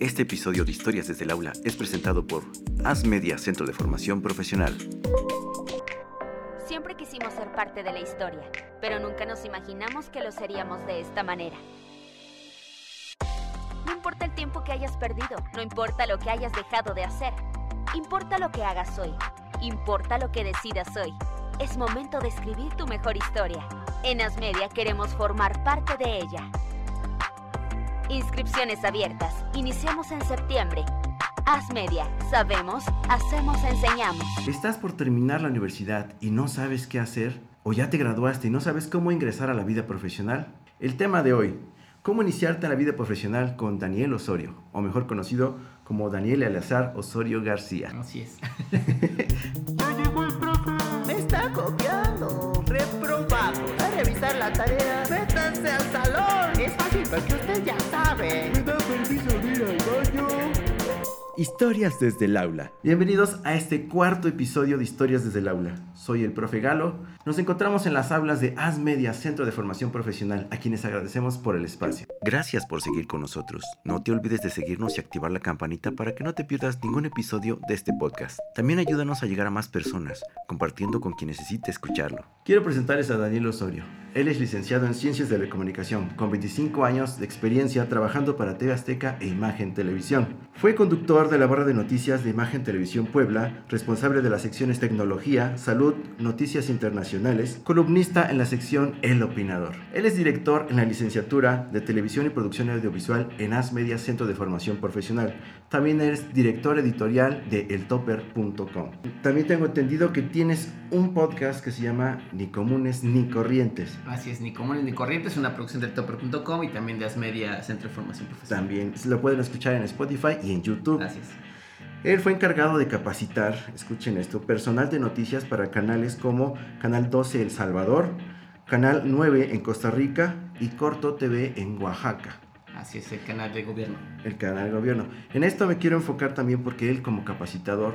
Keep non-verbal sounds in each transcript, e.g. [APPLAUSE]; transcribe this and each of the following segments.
Este episodio de Historias desde el Aula es presentado por As Media Centro de Formación Profesional. Siempre quisimos ser parte de la historia, pero nunca nos imaginamos que lo seríamos de esta manera. No importa el tiempo que hayas perdido, no importa lo que hayas dejado de hacer, importa lo que hagas hoy, importa lo que decidas hoy. Es momento de escribir tu mejor historia. En Asmedia queremos formar parte de ella. Inscripciones abiertas. Iniciamos en septiembre. Asmedia. Sabemos, hacemos, enseñamos. ¿Estás por terminar la universidad y no sabes qué hacer? ¿O ya te graduaste y no sabes cómo ingresar a la vida profesional? El tema de hoy, cómo iniciarte en la vida profesional con Daniel Osorio, o mejor conocido como Daniel Alazar Osorio García. Así es. [LAUGHS] Historias desde el aula. Bienvenidos a este cuarto episodio de Historias desde el aula. Soy el profe Galo. Nos encontramos en las aulas de As Media Centro de Formación Profesional, a quienes agradecemos por el espacio. Gracias por seguir con nosotros. No te olvides de seguirnos y activar la campanita para que no te pierdas ningún episodio de este podcast. También ayúdanos a llegar a más personas, compartiendo con quien necesite escucharlo. Quiero presentarles a Daniel Osorio. Él es licenciado en Ciencias de la Comunicación, con 25 años de experiencia trabajando para TV Azteca e Imagen Televisión. Fue conductor de la barra de noticias de Imagen Televisión Puebla, responsable de las secciones Tecnología, Salud, Noticias Internacionales, columnista en la sección El Opinador. Él es director en la licenciatura de Televisión y Producción Audiovisual en As Media Centro de Formación Profesional. También es director editorial de eltopper.com. También tengo entendido que tienes un podcast que se llama Ni Comunes ni Corrientes. Así es, ni comunes ni corrientes, una producción del topper.com y también de Asmedia Centro de Formación Profesional. También lo pueden escuchar en Spotify y en YouTube. Así es. Él fue encargado de capacitar, escuchen esto, personal de noticias para canales como Canal 12 El Salvador, Canal 9 en Costa Rica y Corto TV en Oaxaca, Así es, el canal de gobierno. el canal de gobierno. En esto me quiero enfocar también porque él como capacitador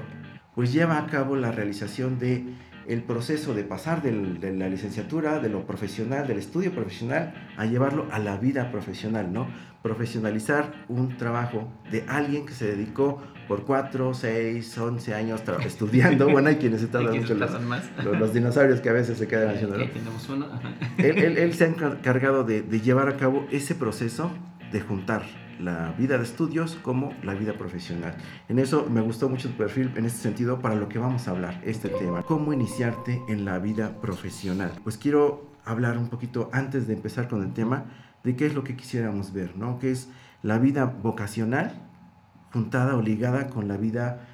pues lleva a cabo la realización de el proceso de pasar del- de la licenciatura, de lo profesional, del estudio profesional, a llevarlo a la vida profesional, ¿no? Profesionalizar un trabajo de alguien que se dedicó por 4, 6, 11 años [LAUGHS] estudiando. Bueno, hay quienes están que los, [LAUGHS] los- los dinosaurios que a veces se quedan haciendo, ¿no? Tenemos uno. él, él- él se ha encargado de, de llevar a cabo ese proceso de juntar la vida de estudios como la vida profesional. En eso me gustó mucho tu perfil en este sentido para lo que vamos a hablar, este tema. ¿Cómo iniciarte en la vida profesional? Pues quiero hablar un poquito antes de empezar con el tema de qué es lo que quisiéramos ver, ¿no? ¿Qué es la vida vocacional juntada o ligada con la vida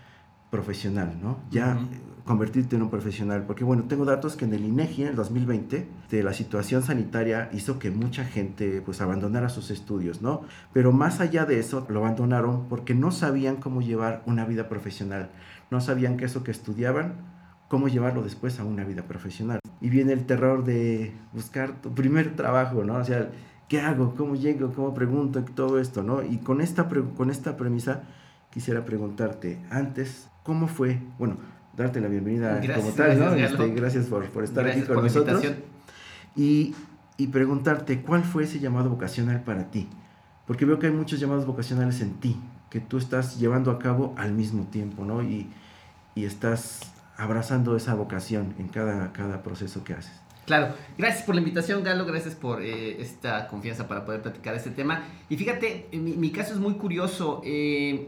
profesional, ¿no? Ya convertirte en un profesional, porque bueno, tengo datos que en el INEGI en el 2020 de la situación sanitaria hizo que mucha gente pues abandonara sus estudios, ¿no? Pero más allá de eso lo abandonaron porque no sabían cómo llevar una vida profesional, no sabían que eso que estudiaban cómo llevarlo después a una vida profesional. Y viene el terror de buscar tu primer trabajo, ¿no? O sea, ¿qué hago? ¿Cómo llego? ¿Cómo pregunto? Todo esto, ¿no? Y con esta, con esta premisa quisiera preguntarte, antes, ¿cómo fue? Bueno, darte la bienvenida Gracias, como tal, ¿no? gracias, Este, gracias por, por estar Gracias aquí con nosotros. Y, y preguntarte, ¿cuál fue ese llamado vocacional para ti? Porque veo que hay muchos llamados vocacionales en ti, que tú estás llevando a cabo al mismo tiempo, ¿no? Y, y estás abrazando esa vocación en cada, cada proceso que haces. Claro, gracias por la invitación, Galo, gracias por eh, esta confianza para poder platicar este tema. Y fíjate, eh, mi, mi caso es muy curioso. eh,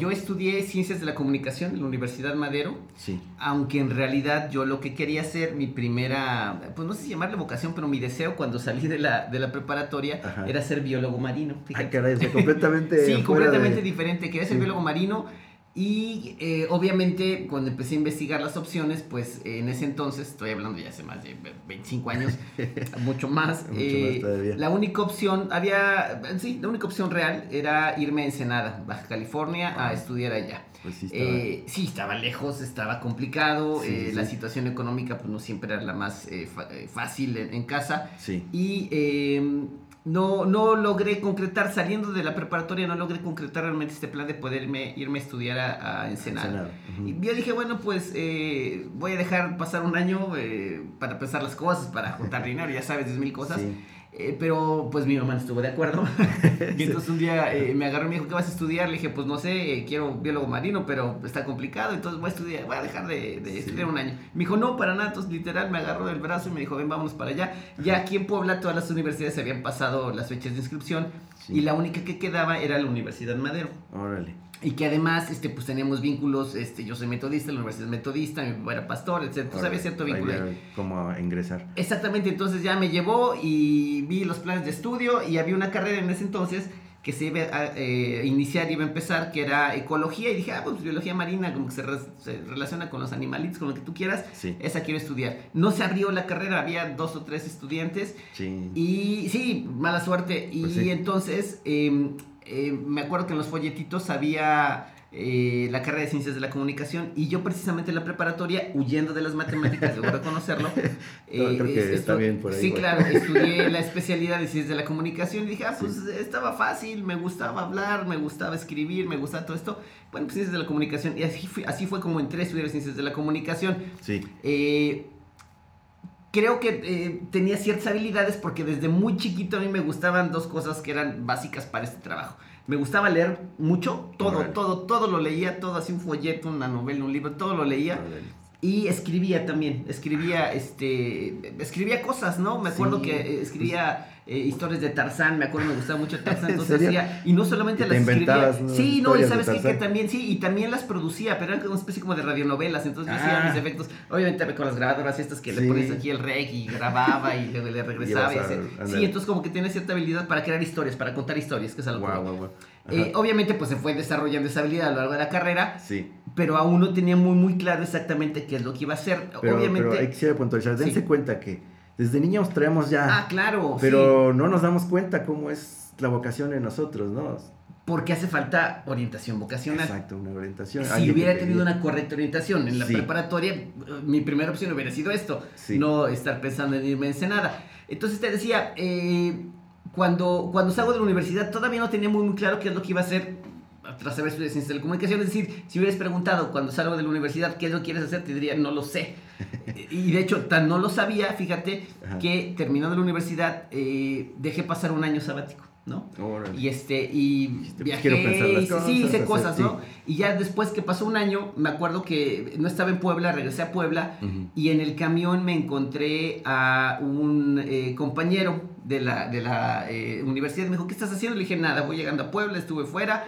yo estudié Ciencias de la Comunicación en la Universidad Madero, Sí. aunque en realidad yo lo que quería hacer, mi primera, pues no sé si llamarle vocación, pero mi deseo cuando salí de la, de la preparatoria Ajá. era ser biólogo marino. Ay, fíjate. caray, o sea, completamente. [LAUGHS] Sí, completamente de- diferente. Quería ser Sí. biólogo marino. Y eh, obviamente cuando empecé a investigar las opciones, pues en ese entonces, estoy hablando ya hace más de 25 años, [LAUGHS] mucho más. Mucho eh, más todavía. La única opción, había, sí, la única opción real era irme a Ensenada, Baja California, a Ah. estudiar allá. Pues sí, estaba- Eh, sí, estaba lejos, estaba complicado, Sí, eh, sí, la situación económica pues no siempre era la más eh, fa- eh, fácil en, en casa sí. y eh, no, no logré concretar, saliendo de la preparatoria, no logré concretar realmente este plan de poderme irme a estudiar a, a Ensenada. Y yo dije, bueno, pues eh, voy a dejar pasar un año eh, para pensar las cosas, para juntar [LAUGHS] dinero, ya sabes, 10 mil cosas. Sí. Eh, pero pues mi mamá no estuvo de acuerdo. [LAUGHS] y entonces un día eh, me agarró y me dijo, ¿qué vas a estudiar? Le dije, pues no sé, eh, quiero biólogo marino, pero está complicado, entonces voy a estudiar, voy a dejar de, de estudiar un año. Me dijo, no, para nada, entonces literal me agarró del brazo y me dijo, ven, vámonos para allá. Ya aquí en Puebla todas las universidades se habían pasado las fechas de inscripción Sí. y la única que quedaba era la Universidad Madero. Órale. Y que además, este, pues teníamos vínculos, este, yo soy metodista, la universidad es metodista, mi papá era pastor, etc. Pues había cierto vínculo ahí. Cómo ingresar. Exactamente, entonces ya me llevó y vi los planes de estudio y había una carrera en ese entonces que se iba a eh, iniciar, iba a empezar, que era ecología y dije, ah, pues biología marina, como que se, re- se relaciona con los animalitos, con lo que tú quieras, Sí. esa quiero estudiar. No se abrió la carrera, había dos o tres estudiantes Sí. y sí, mala suerte. Y Pues sí. entonces eh, eh, me acuerdo que en los folletitos había eh, la carrera de ciencias de la comunicación y yo precisamente en la preparatoria, huyendo de las matemáticas, debo reconocerlo. [LAUGHS] eh, creo que es- está bien por ahí, Sí, claro, [LAUGHS] estudié la especialidad de ciencias de la comunicación y dije, ah, pues estaba fácil, me gustaba hablar, me gustaba escribir, me gustaba todo esto. Bueno, pues ciencias de la comunicación y así, fui- así fue como entré a estudiar ciencias de la comunicación. Sí. Eh, creo que eh, tenía ciertas habilidades porque desde muy chiquito a mí me gustaban dos cosas que eran básicas para este trabajo. Me gustaba leer mucho, todo, todo, todo lo leía, todo así un folleto, una novela, un libro, todo lo leía. Y escribía también, escribía, este, escribía cosas, ¿no? Me acuerdo Sí, que eh, escribía eh, historias de Tarzán, me acuerdo, me gustaba mucho [LAUGHS] Tarzán, ¿En entonces serio? hacía, y no solamente las escribía, sí, no, y sabes qué, que también, sí, y también las producía, pero eran como una especie como de radionovelas, entonces yo hacía Ah. mis efectos, obviamente con las grabadoras estas que Sí. le pones aquí el rec y grababa y luego le [LAUGHS] regresaba, y a- sí, entonces como que tenía cierta habilidad para crear historias, para contar historias, que es algo guau. Ajá. Eh, obviamente pues se fue desarrollando esa habilidad a lo largo de la carrera, Sí. pero aún no tenía muy muy claro exactamente qué es lo que iba a hacer. Pero, Obviamente. pero hay que puntualizar. Sí. Dense cuenta que desde niños traemos ya. Ah, claro. pero sí, no nos damos cuenta cómo es la vocación en nosotros, ¿no? porque hace falta orientación vocacional. Exacto, una orientación. Si hubiera te tenido una correcta orientación en la Sí. preparatoria, mi primera opción hubiera sido esto, Sí. no estar pensando en irme a Ensenada. Entonces te decía, eh, cuando, cuando salgo de la universidad todavía no tenía muy, muy claro qué es lo que iba a hacer tras haber estudiado ciencias de la comunicación. Es decir, si hubieras preguntado cuando salgo de la universidad qué es lo que quieres hacer, te diría, no lo sé. [LAUGHS] y de hecho, tan no lo sabía, fíjate, Ajá. que terminando la universidad eh, dejé pasar un año sabático, ¿no? Órale. Y este, y pues, viajé, y- sí, cosas, hice hacer- cosas, sí. ¿no? Y ya después que pasó un año, me acuerdo que no estaba en Puebla, regresé a Puebla y en el camión me encontré a un eh, compañero de la, de la eh, universidad. Me dijo, ¿qué estás haciendo? Le dije, nada, voy llegando a Puebla, estuve fuera.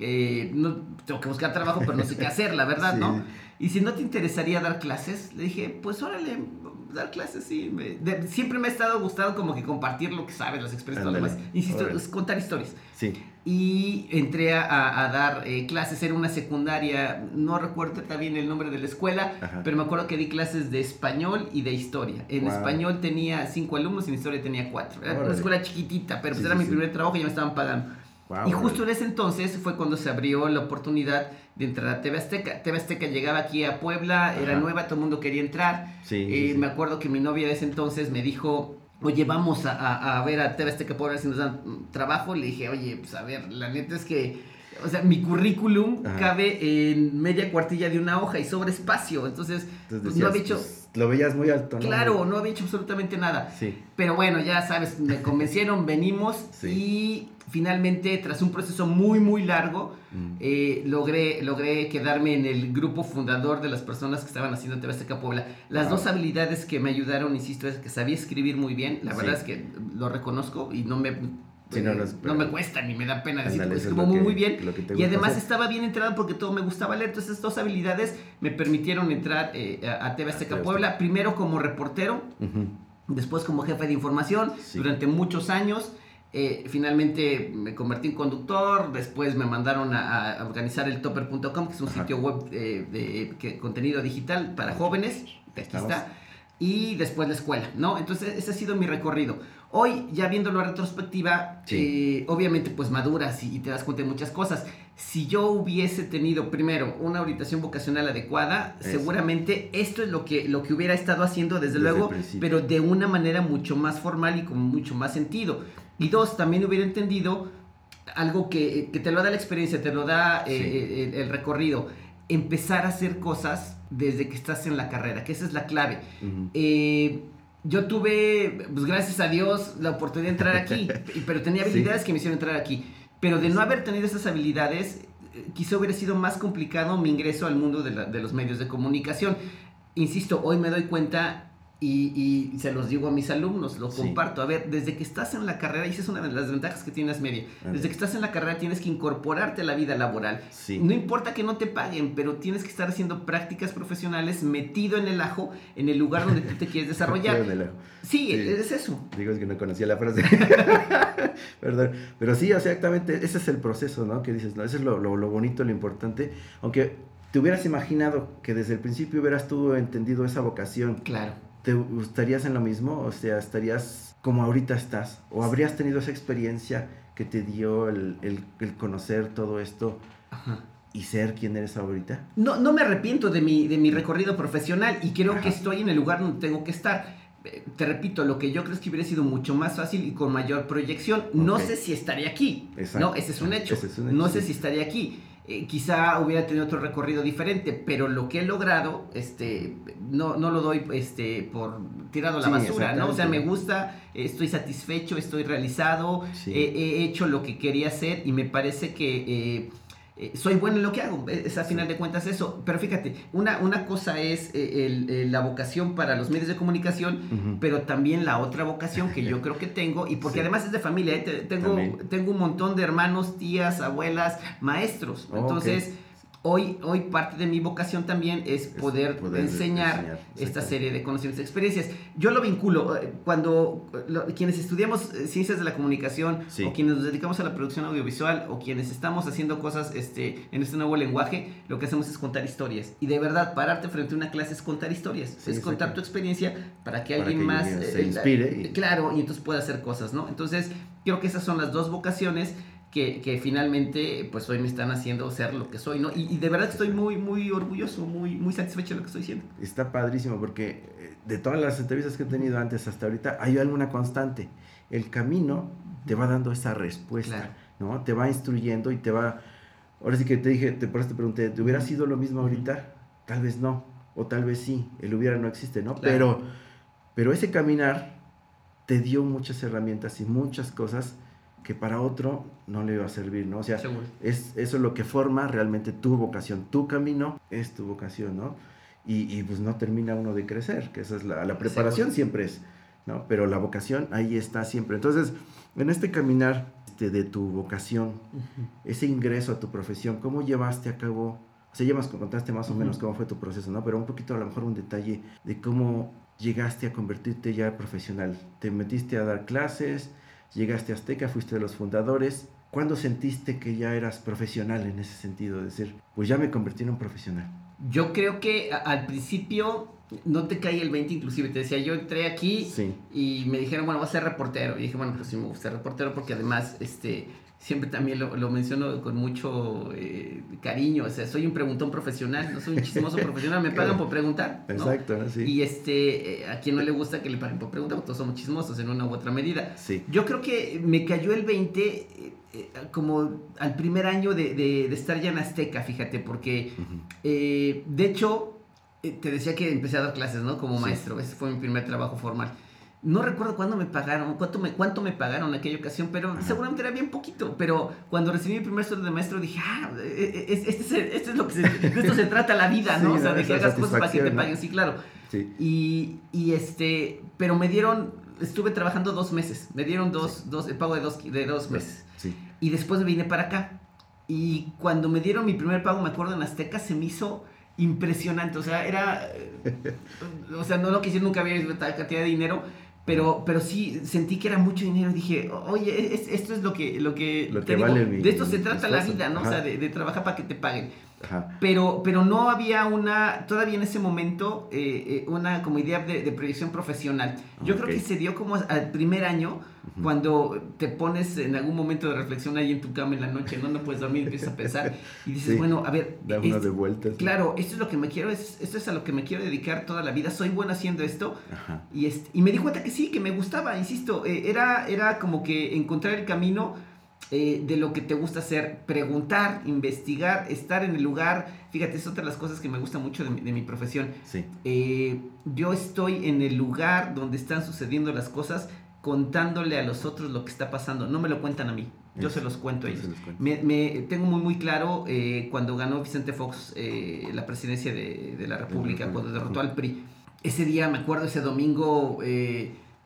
Eh, no, tengo que buscar trabajo, pero no sé qué [LAUGHS] hacer, la verdad, Sí. ¿no? Y si no te interesaría dar clases, le dije, pues órale, dar clases, sí. me- de- siempre me ha estado gustando como que compartir lo que sabes, las experiencias, todo lo demás. Insisto, órale. es contar historias. Sí. Y entré a, a- a dar eh, clases, era una secundaria, no recuerdo bien el nombre de la escuela, Ajá. pero me acuerdo que di clases de español y de historia. En Wow. español tenía cinco alumnos y en historia tenía cuatro. Era una Órale. escuela chiquitita, pero pues Sí, era sí, mi primer trabajo y ya me estaban pagando. Y justo en ese entonces fue cuando se abrió la oportunidad de entrar a TV Azteca. TV Azteca llegaba aquí a Puebla, era nueva, todo el mundo quería entrar. Sí, Eh. Me acuerdo que mi novia de ese entonces me dijo, oye, vamos a, a- a ver a TV Azteca por ver si nos dan trabajo. Le dije, oye, pues a ver, la neta es que, o sea, mi currículum Ajá. cabe en media cuartilla de una hoja y sobre espacio. Entonces, Entonces pues, no había hecho, pues, lo veías muy alto, ¿no? claro, no había hecho absolutamente nada. Sí. Pero bueno, ya sabes, me convencieron, [LAUGHS] venimos Sí. y finalmente, tras un proceso muy, muy largo, Mm. eh, logré, logré quedarme en el grupo fundador de las personas que estaban haciendo TV Azteca Puebla. Las dos habilidades que me ayudaron, insisto, es que sabía escribir muy bien. La Sí. verdad es que lo reconozco y no me, Sí, no, no es- no me cuesta ni me da pena decir eso es lo muy, que- muy bien. Y además hacer. estaba bien entrado porque todo me gustaba leer. Entonces, estas dos habilidades me permitieron entrar eh, a, a TV Azteca Puebla, primero como reportero después como jefe de información Sí. durante muchos años. eh, finalmente me convertí en conductor, después me mandaron a, a organizar el topper.com, que es un Ajá. sitio web eh, de, que- contenido digital para jóvenes, aquí está, y después la escuela, ¿no? Entonces ese ha sido mi recorrido. Hoy, ya viéndolo a retrospectiva, Sí. eh, obviamente pues maduras y, y te das cuenta de muchas cosas. Si yo hubiese tenido primero una orientación vocacional adecuada, Eso. seguramente esto es lo que, lo que hubiera estado haciendo desde, Desde luego, pero de una manera mucho más formal y con mucho más sentido. Y dos, también hubiera entendido algo que, que te lo da la experiencia, te lo da eh, Sí. eh, el, el recorrido. Empezar a hacer cosas desde que estás en la carrera, que esa es la clave. Eh, yo tuve, pues gracias a Dios, la oportunidad de entrar aquí, y- [LAUGHS] pero tenía Sí. habilidades que me hicieron entrar aquí. Pero de no haber tenido esas habilidades, eh, quizá hubiera sido más complicado mi ingreso al mundo de, la- de los medios de comunicación. Insisto, hoy me doy cuenta y, y se los digo a mis alumnos, lo Sí. comparto. A ver, desde que estás en la carrera, y esa es una de las ventajas que tienes media, desde que estás en la carrera tienes que incorporarte a la vida laboral. Sí. No importa que no te paguen, pero tienes que estar haciendo prácticas profesionales metido en el ajo, en el lugar donde tú te quieres [LAUGHS] desarrollar. Sí, Sí. es eso. Digo, es que no conocía la frase. [LAUGHS] Perdón. Pero sí, exactamente, ese es el proceso, ¿no? Que dices, ¿no? Ese es lo, lo, lo bonito, lo importante. Aunque te hubieras imaginado que desde el principio hubieras tú entendido esa vocación, Claro. ¿Te estarías en lo mismo? O sea, ¿estarías como ahorita estás? ¿O habrías tenido esa experiencia que te dio el, el- el conocer todo esto Ajá. y ser quien eres ahorita? No, no me arrepiento de mi, de mi recorrido profesional y creo que estoy en el lugar donde tengo que estar. Eh, Te repito, lo que yo creo es que hubiera sido mucho más fácil y con mayor proyección. No sé si estaría aquí. Exacto. No, ese es un hecho. Es un hecho, no sé si estaría aquí. Eh, quizá hubiera tenido otro recorrido diferente, pero lo que he logrado, este, no, no lo doy este, por tirado a la Sí, basura, ¿no? O sea, me gusta, estoy satisfecho, estoy realizado, Sí. he hecho lo que quería hacer y me parece que eh, eh, soy bueno en lo que hago. eh, Es a final de cuentas eso. Pero fíjate, una, una cosa es eh, el- el- la vocación para los medios de comunicación, pero también la otra vocación que yo creo que tengo, y porque Sí. además es de familia, ¿eh? Te- tengo, También. tengo un montón de hermanos, tías, abuelas, maestros. Entonces, hoy, hoy parte de mi vocación también es poder, poder enseñar, enseñar, esta serie de conocimientos y experiencias. Yo lo vinculo, eh, cuando eh, lo- quienes estudiamos eh, ciencias de la comunicación, Sí. o quienes nos dedicamos a la producción audiovisual, o quienes estamos haciendo cosas este, en este nuevo lenguaje, lo que hacemos es contar historias. Y de verdad, pararte frente a una clase es contar historias, Sí, es contar tu experiencia para que Para alguien que más eh, se la- inspire y- Claro, y entonces pueda hacer cosas, ¿no? Entonces, creo que esas son las dos vocaciones que, que finalmente, pues hoy me están haciendo ser lo que soy, ¿no? Y, y de verdad estoy muy, muy orgulloso, muy, muy satisfecho de lo que estoy haciendo. Está padrísimo porque eh, de todas las entrevistas que he tenido antes hasta ahorita hay alguna constante. El camino te va dando esa respuesta, Claro. ¿no? Te va instruyendo y te va... Ahora sí que te dije, te, por eso te pregunté, ¿te hubiera sido lo mismo ahorita? Tal vez no, o tal vez sí, el hubiera no existe, ¿no? Claro. Pero, pero ese caminar te dio muchas herramientas y muchas cosas que para otro no le iba a servir, ¿no? O sea, es, eso es lo que forma realmente tu vocación. Tu camino es tu vocación, ¿no? Y, y, pues no termina uno de crecer, que esa es la, la preparación Seguro. siempre es, ¿no? Pero la vocación ahí está siempre. Entonces, en este caminar este, de tu vocación, ese ingreso a tu profesión, ¿cómo llevaste a cabo? O sea, ya nos contaste más o Ujú. menos cómo fue tu proceso, ¿no? Pero un poquito a lo mejor un detalle de cómo llegaste a convertirte ya profesional. Te metiste a dar clases, llegaste a Azteca, fuiste de los fundadores. ¿Cuándo sentiste que ya eras profesional en ese sentido? De decir, pues ya me convertí en un profesional. Yo creo que al principio no te cae el 20, inclusive te decía, yo entré aquí Sí. y me dijeron, bueno, vas a ser reportero. Y dije, bueno, pues sí me gusta ser reportero porque además, este, siempre también lo, lo menciono con mucho eh, cariño. O sea, soy un preguntón profesional, no soy un chismoso [LAUGHS] profesional, me pagan por preguntar. ¿no? Exacto. Sí. Y este, eh, a quien no le gusta que le paguen por preguntar, porque todos somos chismosos en una u otra medida. Sí. Yo creo que me cayó el 20 eh, como al primer año de, de- de estar ya en Azteca, fíjate, porque de hecho, te decía que empecé a dar clases, ¿no? Como Sí. maestro, ese fue mi primer trabajo formal. No recuerdo cuándo me pagaron, cuánto me, cuánto me pagaron en aquella ocasión, pero Ajá. seguramente era bien poquito. Pero cuando recibí mi primer sueldo de maestro dije, ah, eh, eh, es- este, es, este es lo que se, de esto se [LAUGHS] trata la vida, ¿no? Sí, o sea, de que hagas cosas para que te satisfacción, ¿no? paguen, sí, claro. Sí. Y, y este, pero me dieron, estuve trabajando dos meses, me dieron dos, dos, el pago de dos, de dos meses. Sí. Y después me vine para acá. Y cuando me dieron mi primer pago, me acuerdo en Azteca, se me hizo impresionante. O sea, era. [LAUGHS] o sea, no lo que nunca había visto tal cantidad de dinero. Pero, pero sí sentí que era mucho dinero. Dije, oye, es- esto es lo que. Lo que, Lo que digo, vale de esto se trata la vida, ¿no? O sea, de, de trabajar para que te paguen. Ajá. Pero, pero no había una, todavía en ese momento, eh, eh, una como idea de, de proyección profesional. Yo Ok. creo que se dio como al primer año, Ujú. cuando te pones en algún momento de reflexión ahí en tu cama en la noche, no, no puedes dormir, empiezas a pensar y dices, Sí. bueno, a ver, Da es- de vueltas. ¿no? claro, esto es lo que me quiero, es- esto es a lo que me quiero dedicar toda la vida, soy bueno haciendo esto. Ajá. Y, este, y me di cuenta que sí, que me gustaba, insisto, eh, era, era como que encontrar el camino eh, de lo que te gusta hacer, preguntar, investigar, estar en el lugar. Fíjate, es otra de las cosas que me gusta mucho de mi, de mi profesión. Sí. Eh, yo estoy en el lugar donde están sucediendo las cosas, contándole a los otros lo que está pasando. No me lo cuentan a mí, yo se los cuento a ellos. los. Me, me- tengo muy muy claro eh, cuando ganó Vicente Fox la presidencia de, de la República, República. cuando derrotó al PRI. Ese día, me acuerdo, ese domingo,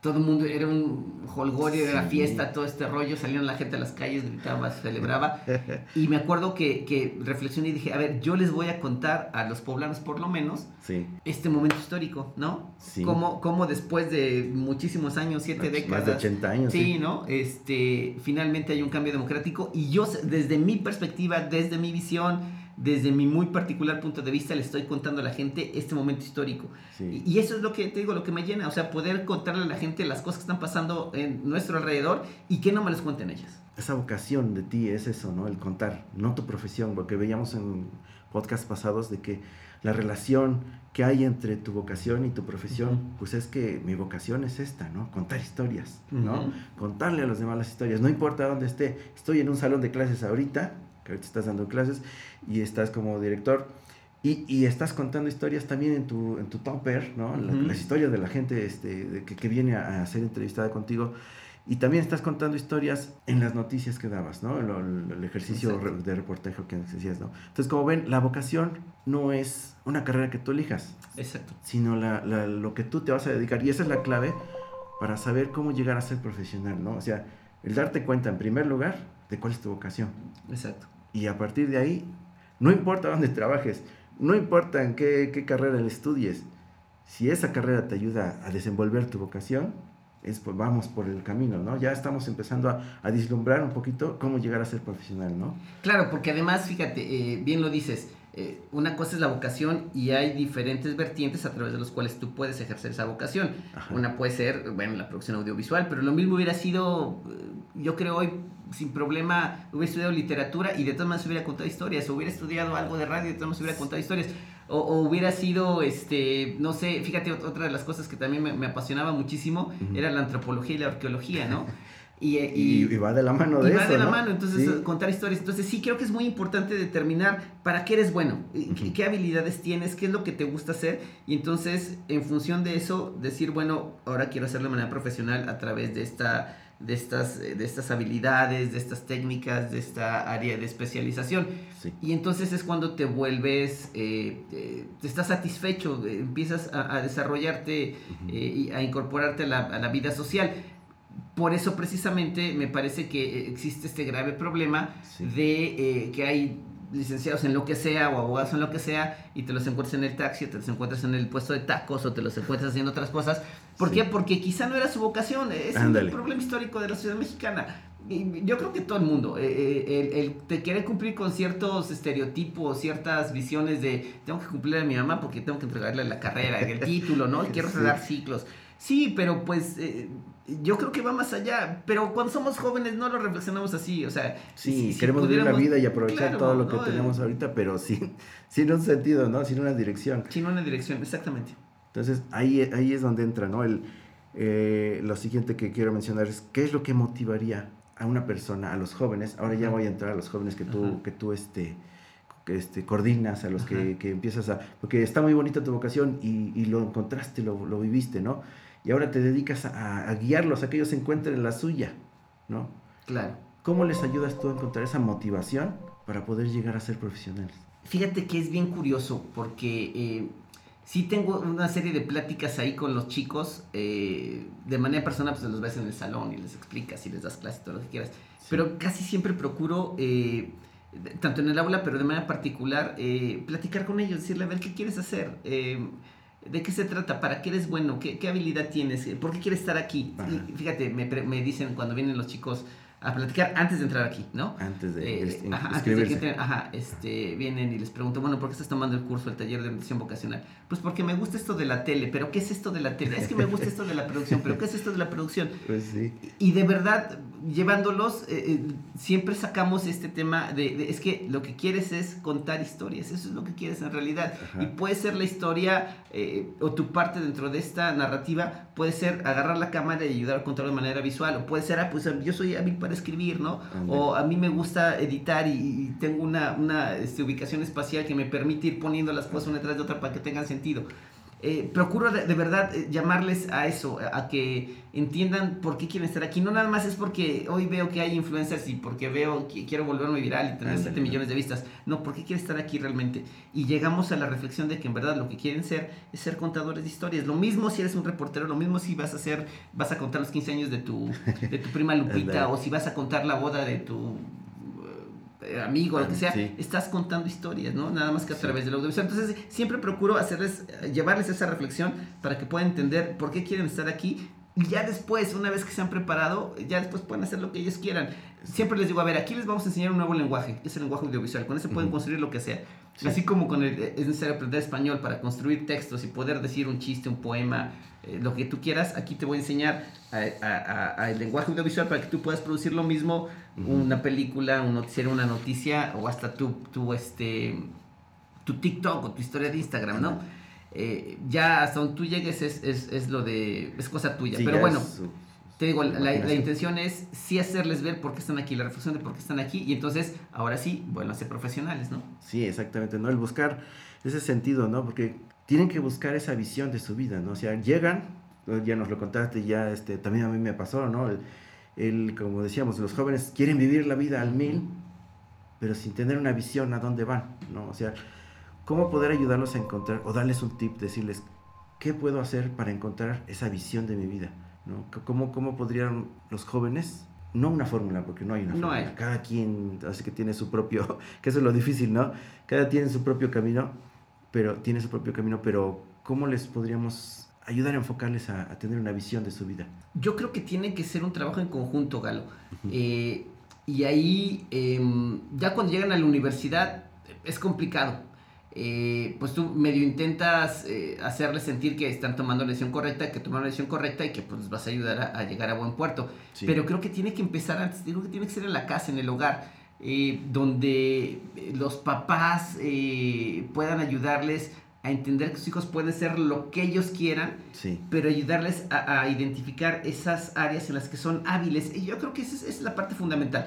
todo el mundo era un holgorio, era Sí. fiesta, todo este rollo, salieron la gente a las calles, gritaba, celebraba. [LAUGHS] Y me acuerdo que, que reflexioné y dije, a ver, yo les voy a contar a los poblanos por lo menos Sí. este momento histórico, ¿no? Sí. Cómo, cómo después de muchísimos años, siete Más- décadas. Más de 80 años. Sí, ¿no? Este, finalmente hay un cambio democrático y yo, desde mi perspectiva, desde mi visión, desde mi muy particular punto de vista, le estoy contando a la gente este momento histórico. Sí. Y, eso es lo que te digo, lo que me llena, o sea, poder contarle a la gente las cosas que están pasando en nuestro alrededor y que no me las cuenten ellas. esa vocación de ti es eso, ¿no? El contar, no tu profesión, porque veíamos en podcasts pasados de que la relación que hay entre tu vocación y tu profesión, pues es que mi vocación es esta, ¿no? Contar historias, ¿no? Contarle a los demás las historias, no importa dónde esté. Estoy en un salón de clases ahorita, que ahorita estás dando clases y estás como director. Y, y estás contando historias también en tu, en tu topper, ¿no? La- Ujú. Las historias de la gente este, de que, que viene a, a ser entrevistada contigo. Y también estás contando historias en las noticias que dabas, ¿no? Lo- el ejercicio Exacto. de reportaje que decías, ¿no? Entonces, como ven, la vocación no es una carrera que tú elijas, Exacto. sino la- la- lo que tú te vas a dedicar. Y esa es la clave para saber cómo llegar a ser profesional, ¿no? O sea, el darte cuenta, en primer lugar, de cuál es tu vocación. Exacto. Y a partir de ahí, no importa dónde trabajes, no importa en qué, qué carrera estudies, si esa carrera te ayuda a desenvolver tu vocación, es, pues, vamos por el camino, ¿no? Ya estamos empezando a, a un poquito cómo llegar a ser profesional, ¿no? Claro, porque además, fíjate, eh, bien lo dices, eh, una cosa es la vocación y hay diferentes vertientes a través de los cuales tú puedes ejercer esa vocación. Ajá. Una puede ser, bueno, la producción audiovisual, pero lo mismo hubiera sido, eh, yo creo hoy, sin problema, hubiera estudiado literatura y de todas maneras hubiera contado historias, o hubiera estudiado algo de radio y de todas maneras hubiera contado historias. O, o hubiera sido, este, no sé, fíjate, ot- otra de las cosas que también me, me apasionaba muchísimo era la antropología y la arqueología, ¿no? [LAUGHS] Y, eh, Y, y va de la mano de y va eso, de la ¿no? mano, entonces Sí. eh, contar historias. Entonces sí creo que es muy importante determinar para qué eres bueno, y qué, habilidades tienes, qué es lo que te gusta hacer y entonces en función de eso decir, bueno, ahora quiero hacerlo de manera profesional a través de esta de estas eh, de estas habilidades, de estas técnicas, de esta área de especialización. Sí. Y entonces es cuando te vuelves, eh, eh, te estás satisfecho, eh, empiezas a, a desarrollarte eh, y a incorporarte a la, a la vida social. Por eso precisamente me parece que eh, existe este grave problema Sí. de eh, que hay licenciados en lo que sea o abogados en lo que sea y te los encuentras en el taxi, o te los encuentras en el puesto de tacos o te los encuentras haciendo otras cosas. ¿Por Sí. qué? Porque quizá no era su vocación, es Ándale. un problema histórico de la sociedad mexicana. Yo creo que todo el mundo, eh, el, el te quiere cumplir con ciertos estereotipos, ciertas visiones de tengo que cumplirle a mi mamá porque tengo que entregarle la carrera, el título, ¿no? Y [LAUGHS] quiero Sí. cerrar ciclos. Sí, pero pues eh, yo creo que va más allá. Pero cuando somos jóvenes no lo reflexionamos así. O sea, Sí, si- si queremos vivir la vida y aprovechar Claro, todo lo que ¿no? tenemos ahorita, pero sin, sin un sentido, ¿no? Sin una dirección. Sin una dirección, exactamente. Entonces ahí, ahí es donde entra, ¿no? El, eh, lo siguiente que quiero mencionar es qué es lo que motivaría a una persona, a los jóvenes. Ahora ya voy a entrar a los jóvenes que tú, Ajá. que tú este, que, este, coordinas, a los que, que empiezas a... Porque está muy bonita tu vocación y, y lo encontraste, lo, lo viviste, ¿no? Y ahora te dedicas a, a guiarlos, a que ellos encuentren la suya, ¿no? Claro. ¿Cómo les ayudas tú a encontrar esa motivación para poder llegar a ser profesionales? Fíjate que es bien curioso porque eh, sí tengo una serie de pláticas ahí con los chicos. eh, de manera personal, pues los ves en el salón y les explicas y les das clases, todo lo que quieras. Pero casi siempre procuro, eh, tanto en el aula, pero de manera particular, eh, platicar con ellos, decirle, a ver, ¿qué quieres hacer? Eh, ¿De qué se trata? ¿Para qué eres bueno? ¿Qué, qué habilidad tienes? ¿Por qué quieres estar aquí? Y fíjate, me, me dicen cuando vienen los chicos a platicar antes de entrar aquí, ¿no? Antes de Eh, ajá, antes de que entren, ajá, este, vienen y les pregunto, bueno, ¿por qué estás tomando el curso, el taller de orientación vocacional? Pues porque me gusta esto de la tele, pero ¿qué es esto de la tele? Es que me gusta esto de la producción, pero ¿qué es esto de la producción? [LAUGHS] Pues sí. Y de verdad, llevándolos, eh, eh, siempre sacamos este tema de, de- es que lo que quieres es contar historias, eso es lo que quieres en realidad. Ajá. Y puede ser la historia eh, o tu parte dentro de esta narrativa, puede ser agarrar la cámara y ayudar a contarlo de manera visual, o puede ser, ah, pues yo soy hábil para de escribir, ¿no? O a mí me gusta editar y, y tengo una, una este, ubicación espacial que me permite ir poniendo las cosas una detrás de otra para que tengan sentido. Eh, procuro de, de verdad eh, llamarles a eso, a que entiendan por qué quieren estar aquí. No nada más es porque hoy veo que hay influencers y porque veo que quiero volverme viral y tener Ándale. 7 millones de vistas. No, ¿por qué quieren estar aquí realmente? Y llegamos a la reflexión de que en verdad lo que quieren ser es ser contadores de historias. Lo mismo si eres un reportero, lo mismo si vas a hacer, vas a contar los 15 años de tu, de tu prima Lupita [LAUGHS] o si vas a contar la boda de tu amigo, lo que sea, Sí. estás contando historias, ¿no? Nada más que a través del audiovisual. Entonces, siempre procuro hacerles, eh, llevarles esa reflexión para que puedan entender por qué quieren estar aquí. Y ya después, una vez que se han preparado, ya después pueden hacer lo que ellos quieran. Siempre les digo, a ver, aquí les vamos a enseñar un nuevo lenguaje, que es el lenguaje audiovisual. Con ese pueden construir lo que sea. Sí. Así como con el, es necesario aprender español para construir textos y poder decir un chiste, un poema, eh, lo que tú quieras, aquí te voy a enseñar a- a- a- el lenguaje audiovisual para que tú puedas producir lo mismo, Ujú. una película, un noticiero, una noticia o hasta tu, tu, este, tu TikTok o tu historia de Instagram, ¿no? Eh, ya hasta donde tú llegues es, es, es lo de, es cosa tuya. Sí, Pero bueno, su- te digo, la, la intención es sí hacerles ver por qué están aquí, la reflexión de por qué están aquí y entonces ahora sí, bueno, a ser profesionales, ¿no? Sí, exactamente, ¿no? El buscar ese sentido, ¿no? Porque tienen que buscar esa visión de su vida, ¿no? O sea, llegan, ya nos lo contaste, ya este, también a mí me pasó, ¿no? El, el, como decíamos, los jóvenes quieren vivir la vida al mil, pero sin tener una visión a dónde van, ¿no? O sea, ¿cómo poder ayudarlos a encontrar o darles un tip, decirles, ¿qué puedo hacer para encontrar esa visión de mi vida? ¿no? ¿Cómo, ¿Cómo podrían los jóvenes, no una fórmula, porque no hay una No fórmula, hay. cada quien así que tiene su propio, [LAUGHS] que eso es lo difícil, ¿no? Cada tiene su propio camino, pero tiene su propio camino, pero ¿cómo les podríamos ayudar a enfocarles a, a tener una visión de su vida? Yo creo que tiene que ser un trabajo en conjunto, Galo. Eh, y ahí, em, ya cuando llegan a la universidad, es complicado. Eh, pues tú medio intentas eh, hacerles sentir que están tomando la decisión correcta, que tomaron la decisión correcta y que pues vas a ayudar a, a llegar a buen puerto. Sí. Pero creo que tiene que empezar antes, digo que tiene que ser en la casa, en el hogar, eh, donde eh, los papás eh, puedan ayudarles a entender que sus hijos pueden ser lo que ellos quieran, Sí, pero ayudarles a, a identificar esas áreas en las que son hábiles. Y yo creo que esa es, esa es la parte fundamental,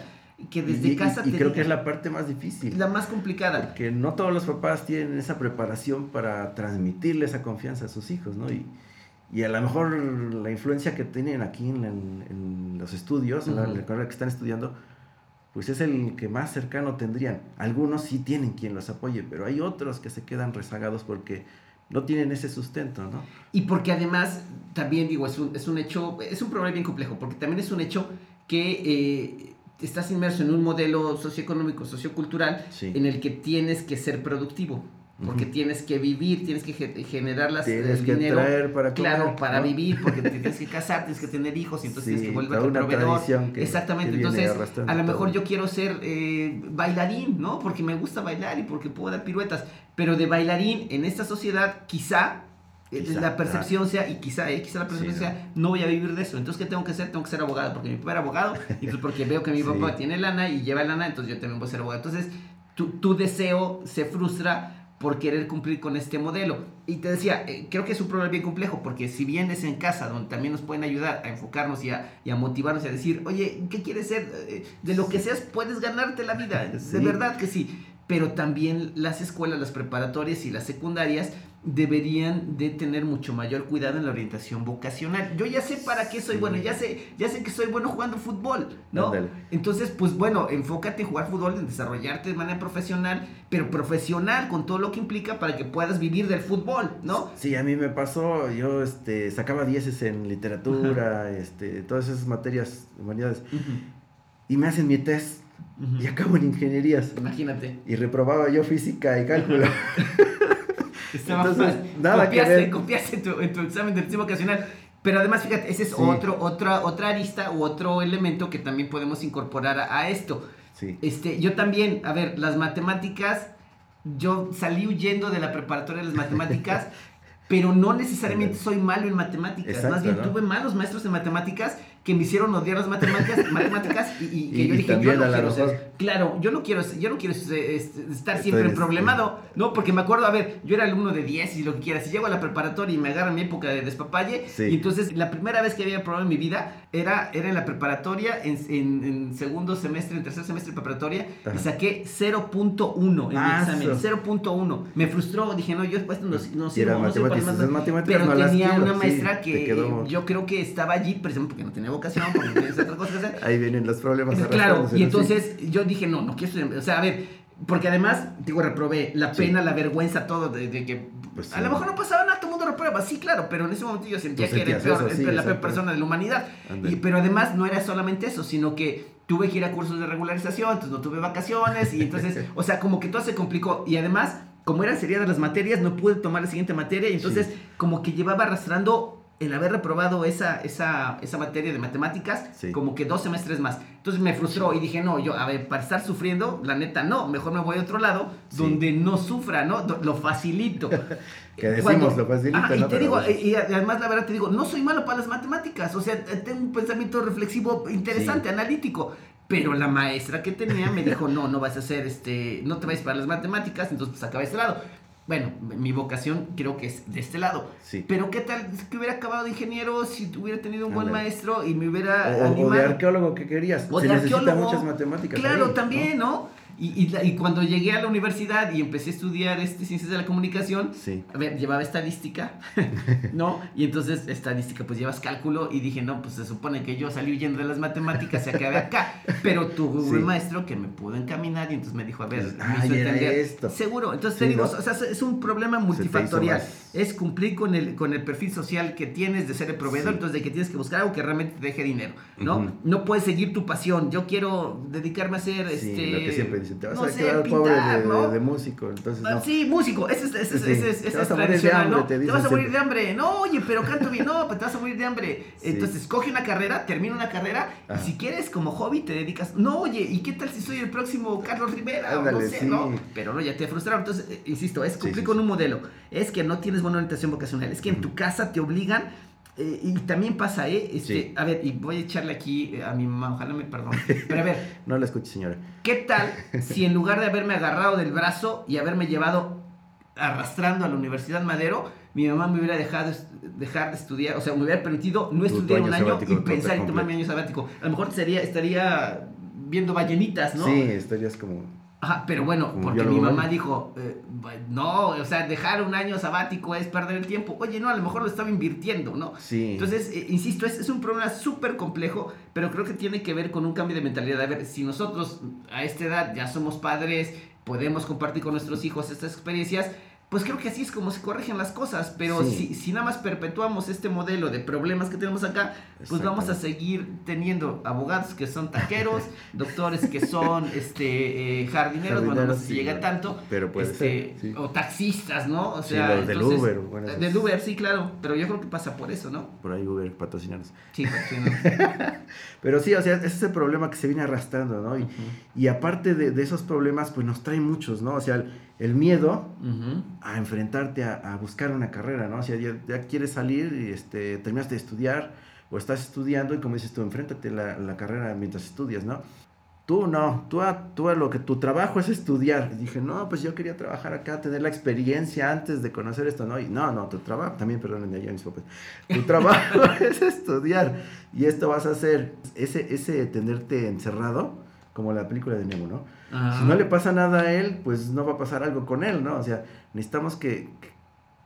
que desde y, y- casa y te creo digan- que es la parte más difícil. la más complicada. Porque no todos los papás tienen esa preparación para transmitirle esa confianza a sus hijos, ¿no? Y, y a lo mejor la influencia que tienen aquí en, en- en los estudios, en la, Ujú. en la carrera que están estudiando, pues es el que más cercano tendrían. Algunos sí tienen quien los apoye, pero hay otros que se quedan rezagados porque no tienen ese sustento, ¿no? Y porque además, también digo, es un, es un hecho, es un problema bien complejo, porque también es un hecho que eh, estás inmerso en un modelo socioeconómico, sociocultural, Sí. en el que tienes que ser productivo, porque tienes que vivir, tienes que ge- generar las, Tienes el que dinero. traer para comer, Claro, para ¿no? vivir, porque te tienes que [LAUGHS] casar, tienes que tener hijos, y entonces Sí, tienes que volver a una proveedor. que- Exactamente, que entonces a lo todo. mejor yo quiero ser eh, bailarín, ¿no? Porque me gusta bailar y porque puedo dar piruetas, pero de bailarín en esta sociedad quizá, Quizá, la percepción sea, y quizá, eh, quizá la percepción Sí, sea, no voy a vivir de eso, entonces ¿qué tengo que hacer? Tengo que ser abogado, porque mi papá era abogado, [LAUGHS] y pues porque veo que mi Sí. papá tiene lana y lleva lana, entonces yo también voy a ser abogado. Entonces tu, tu deseo se frustra por querer cumplir con este modelo. Y te decía, eh, creo que es un problema bien complejo, porque si bien es en casa, donde también nos pueden ayudar a enfocarnos y a, y a motivarnos y a decir, oye, ¿qué quieres ser? Eh, De lo que seas, puedes ganarte la vida, [LAUGHS] Sí. de verdad que sí. Pero también las escuelas, las preparatorias y las secundarias deberían de tener mucho mayor cuidado en la orientación vocacional. Yo ya sé para qué soy Sí. bueno, ya sé, ya sé que soy bueno jugando fútbol, ¿no? Entonces, pues bueno, enfócate en jugar fútbol, en desarrollarte de manera profesional, pero profesional con todo lo que implica para que puedas vivir del fútbol, ¿no? Sí, a mí me pasó, yo este, sacaba dieces en literatura, este, todas esas materias, humanidades, y me hacen mi test y acabo en ingenierías. Imagínate. Y reprobaba yo física y cálculo. [LAUGHS] [LAUGHS] Estaba Entonces, mal. nada que copiaste, ver. copiaste tu, en tu examen de sistema vocacional. Pero además, fíjate, ese es Sí. otro, otra, otra arista u otro elemento que también podemos incorporar a, a esto. Sí. Este, yo también, a ver, las matemáticas, yo salí huyendo de la preparatoria de las matemáticas, [LAUGHS] pero no necesariamente soy malo en matemáticas. Exacto, Más bien ¿no? tuve malos maestros en matemáticas que me hicieron odiar las matemáticas, matemáticas y, y [LAUGHS] que Y- yo dije, yo no quiero ser. Claro, yo no quiero, yo no quiero este, estar siempre Entonces, problemado, ¿no? Porque me acuerdo, a ver, yo era alumno de 10 y lo que quieras. Si llego a la preparatoria y me agarra mi época de despapalle, Sí. y entonces la primera vez que había probado en mi vida era, era en la preparatoria, en, en- en segundo semestre, en tercer semestre de preparatoria, Ajá. y saqué 0.1 en mi Ah, examen. eso. 0.1. Me frustró, dije, no, yo después no, no Y sirvo, era no sirvo para matemáticas, Pero no tenía quiero, una sí, maestra que yo creo que estaba allí precisamente porque no tenía vocación, porque no tenía otra cosa que [LAUGHS] hacer. Ahí vienen los problemas. Claro, y ¿no? entonces yo dije, no, no quiero estudiar. O sea, a ver, porque además, digo, reprobé la Sí. pena, la vergüenza, todo, de, de que Pues sí. a lo mejor no pasaba nada, todo el mundo reprueba, sí, claro, pero en ese momento yo sentía que era el sentías peor, eso, sí, el- la peor persona de la humanidad. Y, pero además no era solamente eso, sino que tuve que ir a cursos de regularización, entonces no tuve vacaciones, y entonces, [LAUGHS] o sea, como que todo se complicó. Y además, como eran seriadas las materias, no pude tomar la siguiente materia, y entonces, Sí. como que llevaba arrastrando el haber reprobado esa, esa, esa materia de matemáticas, Sí. como que dos semestres más. Entonces me frustró y dije, no, yo, a ver, para estar sufriendo, la neta, no, mejor me voy a otro lado Sí. donde no sufra, ¿no? Lo facilito. [LAUGHS] Que decimos, lo facilito, Ajá, y ¿no? te digo, veces- y además la verdad te digo, no soy malo para las matemáticas, o sea, eh, tengo un pensamiento reflexivo interesante, analítico. Pero la maestra que tenía me [LAUGHS] dijo, no, no vas a hacer, este, no te vayas para las matemáticas, entonces pues acaba este lado. Bueno, mi vocación creo que es de este lado. Sí. Pero qué tal que hubiera acabado de ingeniero si hubiera tenido un buen maestro y me hubiera O, o de animado? arqueólogo que querías. O Se de necesitan muchas matemáticas. Claro, ahí, también, ¿no? Y, y y cuando llegué a la universidad y empecé a estudiar este, ciencias de la comunicación, Sí. a ver, llevaba estadística, [LAUGHS] ¿no? Y entonces estadística, pues llevas cálculo y dije, no, pues se supone que yo salí huyendo de las matemáticas y acabé acá. Pero tuve Sí. un maestro que me pudo encaminar y entonces me dijo, a ver, Pues, me hizo entender. esto. Seguro, entonces Sí, te digo, ¿no? o sea, es un problema multifactorial. más. Es cumplir con el, con el perfil social que tienes de ser el proveedor, Sí. entonces de que tienes que buscar algo que realmente te deje dinero, ¿no? No puedes seguir tu pasión. Yo quiero dedicarme a ser, Sí, este... lo que siempre dicen, te vas no a sé, quedar pintar, pobre de, ¿no? de músico, entonces Ah, no. Sí, músico, ese es, ese es, Sí, ese es, ese tradicional, hambre, ¿no? te vas a morir de hambre. No, oye, pero canto bien. No, pues te vas a morir de hambre. Entonces, coge una carrera, termina una carrera, Ajá. y si quieres, como hobby, te dedicas. No, oye, ¿y qué tal si soy el próximo Carlos Rivera? O no sé. ¿no? Pero no, ya te frustraron. Entonces, eh, insisto, es cumplir con un modelo. Es que no tienes buena orientación vocacional. Es que en tu casa te obligan. eh, y también pasa, ¿eh? Este, Sí. A ver, y voy a echarle aquí eh, a mi mamá, ojalá me perdone. Pero a ver, [LAUGHS] No la escuches, señora. ¿Qué tal [LAUGHS] si en lugar de haberme agarrado del brazo y haberme llevado arrastrando a la Universidad Madero, mi mamá me hubiera dejado dejar de estudiar, o sea, me hubiera permitido no Tu- tu estudiar un año y pensar en completo. tomar mi año sabático? A lo mejor sería, estaría viendo ballenitas, ¿no? Sí, estarías como. Ajá, pero bueno, Como porque mi mamá dijo, eh, no, o sea, dejar un año sabático es perder el tiempo. Oye, no, a lo mejor lo estaba invirtiendo, ¿no? Sí. Entonces, eh, insisto, es, es un problema súper complejo, pero creo que tiene que ver con un cambio de mentalidad. A ver, si nosotros a esta edad ya somos padres, podemos compartir con nuestros hijos estas experiencias, pues creo que así es como se corrigen las cosas. Pero Sí. si, si nada más perpetuamos este modelo de problemas que tenemos acá, pues vamos a seguir teniendo abogados que son taqueros, [LAUGHS] doctores que son este eh, jardineros, bueno, no Jardineros, sé si sí, llega tanto, Pero puede este, ser, sí. o taxistas, ¿no? O Sí, sea, los del entonces- Uber, bueno, esos- del Uber, sí, claro, pero yo creo que pasa por eso, ¿no? Por ahí Uber patrocinanos. Sí, [LAUGHS] sí. Pero sí, o sea, ese es el problema que se viene arrastrando, ¿no? Y, y aparte de, de esos problemas, pues nos trae muchos, ¿no? O sea, el, el miedo a enfrentarte a, a buscar una carrera, ¿no? O sea, ya, ya quieres salir y este, terminaste de estudiar o estás estudiando y como dices tú, enfréntate a la, la carrera mientras estudias, ¿no? Tú no, tú a, tú a lo que tu trabajo es estudiar. Y dije, no, pues yo quería trabajar acá, tener la experiencia antes de conocer esto, ¿no? Y no, no, tu trabajo, también perdónenme allá mis papás, tu [LAUGHS] trabajo [LAUGHS] es estudiar y esto vas a hacer, ese, ese tenerte encerrado, como la película de Nemo, ¿no? Si no le pasa nada a él, pues no va a pasar algo con él, ¿no? O sea, necesitamos que,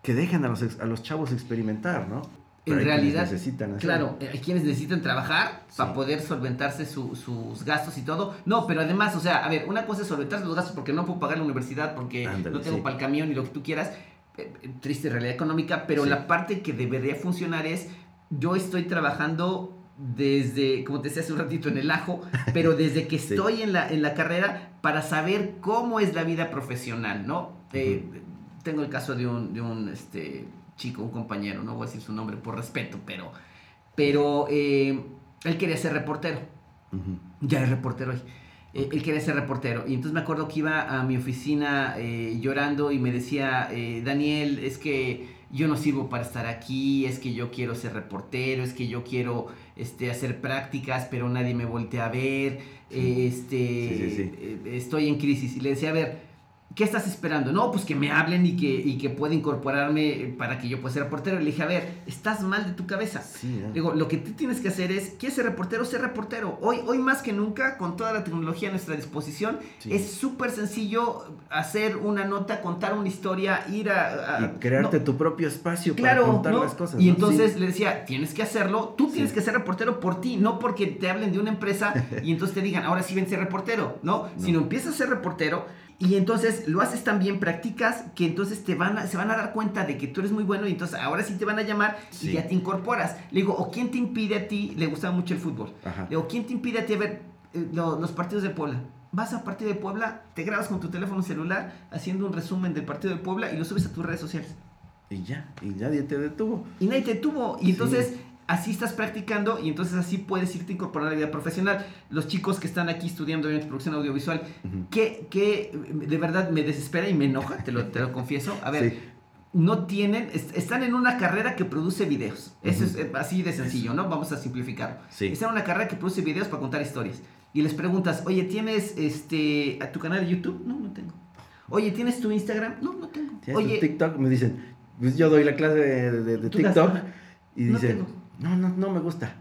que dejen a los, a los chavos experimentar, ¿no? Pero En realidad, necesitan. Claro, hay quienes necesitan trabajar Sí. para poder solventarse su- sus gastos y todo. No, pero además, o sea, a ver, una cosa es solventarse los gastos porque no puedo pagar la universidad, porque Ándale, no tengo sí. para el camión y lo que tú quieras. eh, eh, triste realidad económica, pero Sí. la parte que debería funcionar es, yo estoy trabajando desde, como te decía hace un ratito, en el ajo, [LAUGHS] pero desde que Sí. estoy en la, en la carrera para saber cómo es la vida profesional, ¿no? Eh, tengo el caso de un, de un este, chico, un compañero, no voy a decir su nombre por respeto, pero, pero eh, él quería ser reportero. Ya es reportero hoy. Eh, él quería ser reportero. Y entonces me acuerdo que iba a mi oficina llorando y me decía, Daniel, es que yo no sirvo para estar aquí, es que yo quiero ser reportero, es que yo quiero este, hacer prácticas, pero nadie me voltea a ver, este, Sí, sí, sí. eh, estoy en crisis. Y le decía, a ver, ¿qué estás esperando? No, pues que me hablen y que, y que pueda incorporarme para que yo pueda ser reportero. Le dije, a ver, estás mal de tu cabeza. Sí, ¿no? Digo, lo que tú tienes que hacer es, ¿quieres ser reportero? Ser reportero. Hoy, hoy más que nunca, con toda la tecnología a nuestra disposición, Sí. es súper sencillo hacer una nota, contar una historia, ir a... a- y crearte no, tu propio espacio Claro, para contar ¿no? las cosas. y ¿no? entonces Sí. le decía, tienes que hacerlo, tú tienes que ser reportero por ti, no porque te hablen de una empresa [LAUGHS] y entonces te digan, ahora sí ven ser reportero, ¿no? No. Sino empiezas a ser reportero y entonces lo haces tan bien, practicas, que entonces te van a, se van a dar cuenta de que tú eres muy bueno y entonces ahora sí te van a llamar Sí. y ya te incorporas. Le digo, ¿o quién te impide a ti? Le gustaba mucho el fútbol. Ajá. Le digo, ¿quién te impide a ti ver eh, lo- los partidos de Puebla? Vas al partido de Puebla, te grabas con tu teléfono celular haciendo un resumen del partido de Puebla y lo subes a tus redes sociales Y ya, y nadie te detuvo. y nadie te tuvo. Y Sí. Así estás practicando y entonces así puedes irte incorporando a la vida profesional. Los chicos que están aquí estudiando obviamente, producción audiovisual, Ujú. que, que de verdad me desespera y me enoja, te lo, te lo confieso. A ver, Sí. no tienen, est- están en una carrera que produce videos. Eso es así de sencillo, ¿no? Vamos a simplificarlo. Sí. Están en una carrera que produce videos para contar historias. Y les preguntas, oye, ¿tienes este a tu canal de YouTube? No, no tengo. Oye, ¿tienes tu Instagram? No, no tengo. ¿Tienes tu Oye, TikTok? Me dicen, pues yo doy la clase de, de- de Tú das, TikTok y No dicen, tengo. No, no, no me gusta.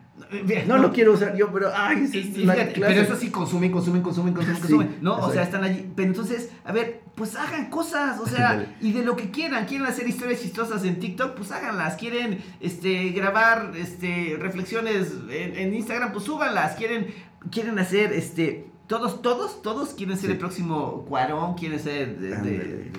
Ve, No lo quiero usar yo, pero ay, es la fíjate, pero eso sí consumen, consumen, consumen, consumen, Sí, consumen, ¿no? O sea, están allí. Pero entonces, a ver, pues hagan cosas, o sea, y de lo que quieran. Quieren hacer historias chistosas en TikTok, pues háganlas. Quieren este, grabar este, reflexiones en, en Instagram, pues súbanlas. Quieren, quieren hacer este. Todos, todos, todos quieren ser Sí. el próximo Cuarón, quieren ser de-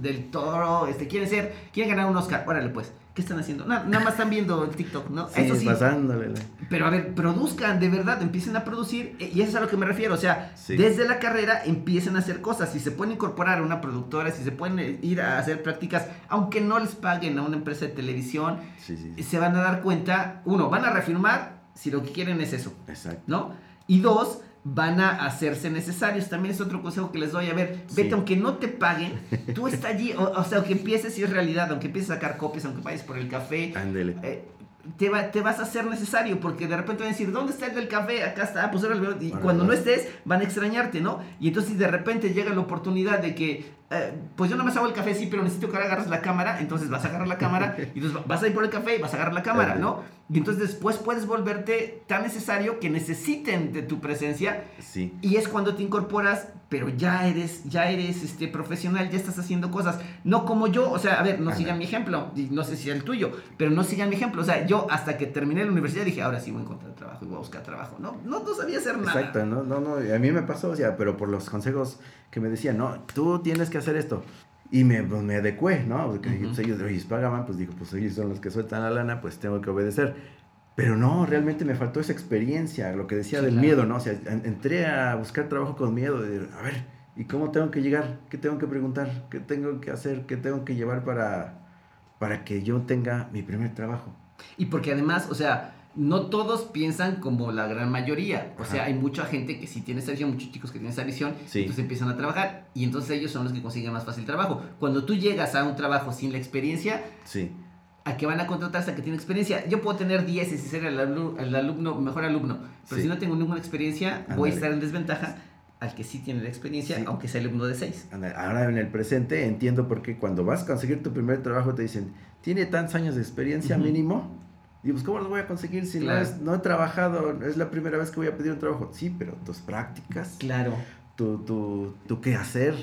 del toro, este, quieren ser, quieren ganar un Oscar. Órale, pues, ¿qué están haciendo? Na- nada más están viendo el TikTok, ¿no? Sí, Eso sí, pasándole. pero a ver, produzcan, de verdad, empiecen a producir, eh, y eso es a lo que me refiero, o sea, Sí. desde la carrera empiecen a hacer cosas, si se pueden incorporar a una productora, si se pueden eh, ir a hacer prácticas, aunque no les paguen a una empresa de televisión, sí. se van a dar cuenta, uno, van a reafirmar si lo que quieren es eso, Exacto. ¿no? Y dos, van a hacerse necesarios. También es otro consejo que les doy. A ver, vete Sí. aunque no te paguen, [LAUGHS] tú está allí, o, o sea, aunque empieces si es realidad, aunque empieces a sacar copias, aunque vayas por el café, Ándele. eh, te, va- te vas a hacer necesario porque de repente van a decir, ¿dónde está el del café? Acá está, ah, pues ahora veo. Y cuando no estés, van a extrañarte, ¿no? Y entonces de repente llega la oportunidad de que, eh, pues yo no más hago el café, sí, pero necesito que ahora agarres la cámara, entonces vas a agarrar la cámara, [LAUGHS] y entonces vas a ir por el café y vas a agarrar la cámara, ¿no? Y entonces después puedes volverte tan necesario que necesiten de tu presencia Sí. y es cuando te incorporas, pero ya eres, ya eres este profesional, ya estás haciendo cosas. No como yo, o sea, a ver, no Ajá. sigan mi ejemplo, y no sé si es el tuyo, pero no sigan mi ejemplo. O sea, yo hasta que terminé la universidad dije, ahora sí voy a encontrar trabajo y voy a buscar trabajo. No, no, no sabía hacer nada. Exacto, no, no, no, a mí me pasó, o sea, pero por los consejos que me decían, no, tú tienes que hacer esto. Y me, pues, me adecué, ¿no? Porque Ujú. pues, ellos, ellos pagaban, pues digo, pues ellos son los que sueltan la lana, pues tengo que obedecer. Pero no, realmente me faltó esa experiencia, lo que decía Sí, del claro. miedo, ¿no? O sea, en- entré a buscar trabajo con miedo, de, a ver, ¿y cómo tengo que llegar? ¿Qué tengo que preguntar? ¿Qué tengo que hacer? ¿Qué tengo que llevar para, para que yo tenga mi primer trabajo? Y porque además, o sea, no todos piensan como la gran mayoría. O sea, hay mucha gente que sí tiene esa visión, muchos chicos que tienen esa visión, Sí. entonces empiezan a trabajar y entonces ellos son los que consiguen más fácil trabajo. Cuando tú llegas a un trabajo sin la experiencia, Sí, a que van a contratar hasta que tiene experiencia. Yo puedo tener 10 y ser el, alumno, el alumno, mejor alumno, pero Sí. si no tengo ninguna experiencia, voy a estar en desventaja al que sí tiene la experiencia, Sí. aunque sea alumno de 6. Anda, Ahora en el presente entiendo por qué cuando vas a conseguir tu primer trabajo te dicen, tiene tantos años de experiencia mínimo. Y pues, ¿cómo lo voy a conseguir si Claro. no, es- no he trabajado? Es la primera vez que voy a pedir un trabajo. Sí, pero tus prácticas, Claro. tu, tu, tu qué hacer,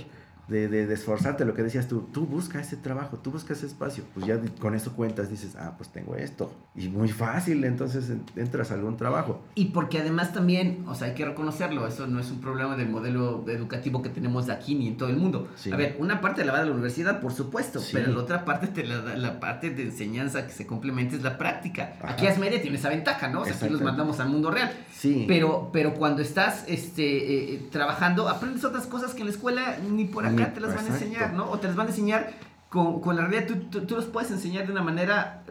de, de, de esforzarte, lo que decías tú, tú busca ese trabajo, tú busca ese espacio. Pues ya con eso cuentas, dices, ah, pues tengo esto. Y muy fácil, entonces en- entras a algún trabajo. Y porque además también, o sea, hay que reconocerlo, eso no es un problema del modelo educativo que tenemos aquí ni en todo el mundo. Sí. A ver, una parte la va de la universidad, por supuesto, Sí. pero la otra parte, te la, da- la parte de enseñanza que se complementa es la práctica. Ajá. Aquí Asmedia tiene esa ventaja, ¿no? O sea, aquí los mandamos al mundo real. Sí. Pero, pero cuando estás este, eh, trabajando, aprendes otras cosas que en la escuela ni por acá Te las van a enseñar, ¿no? O te las van a enseñar con, con la realidad. Tú, tú, tú los puedes enseñar de una manera.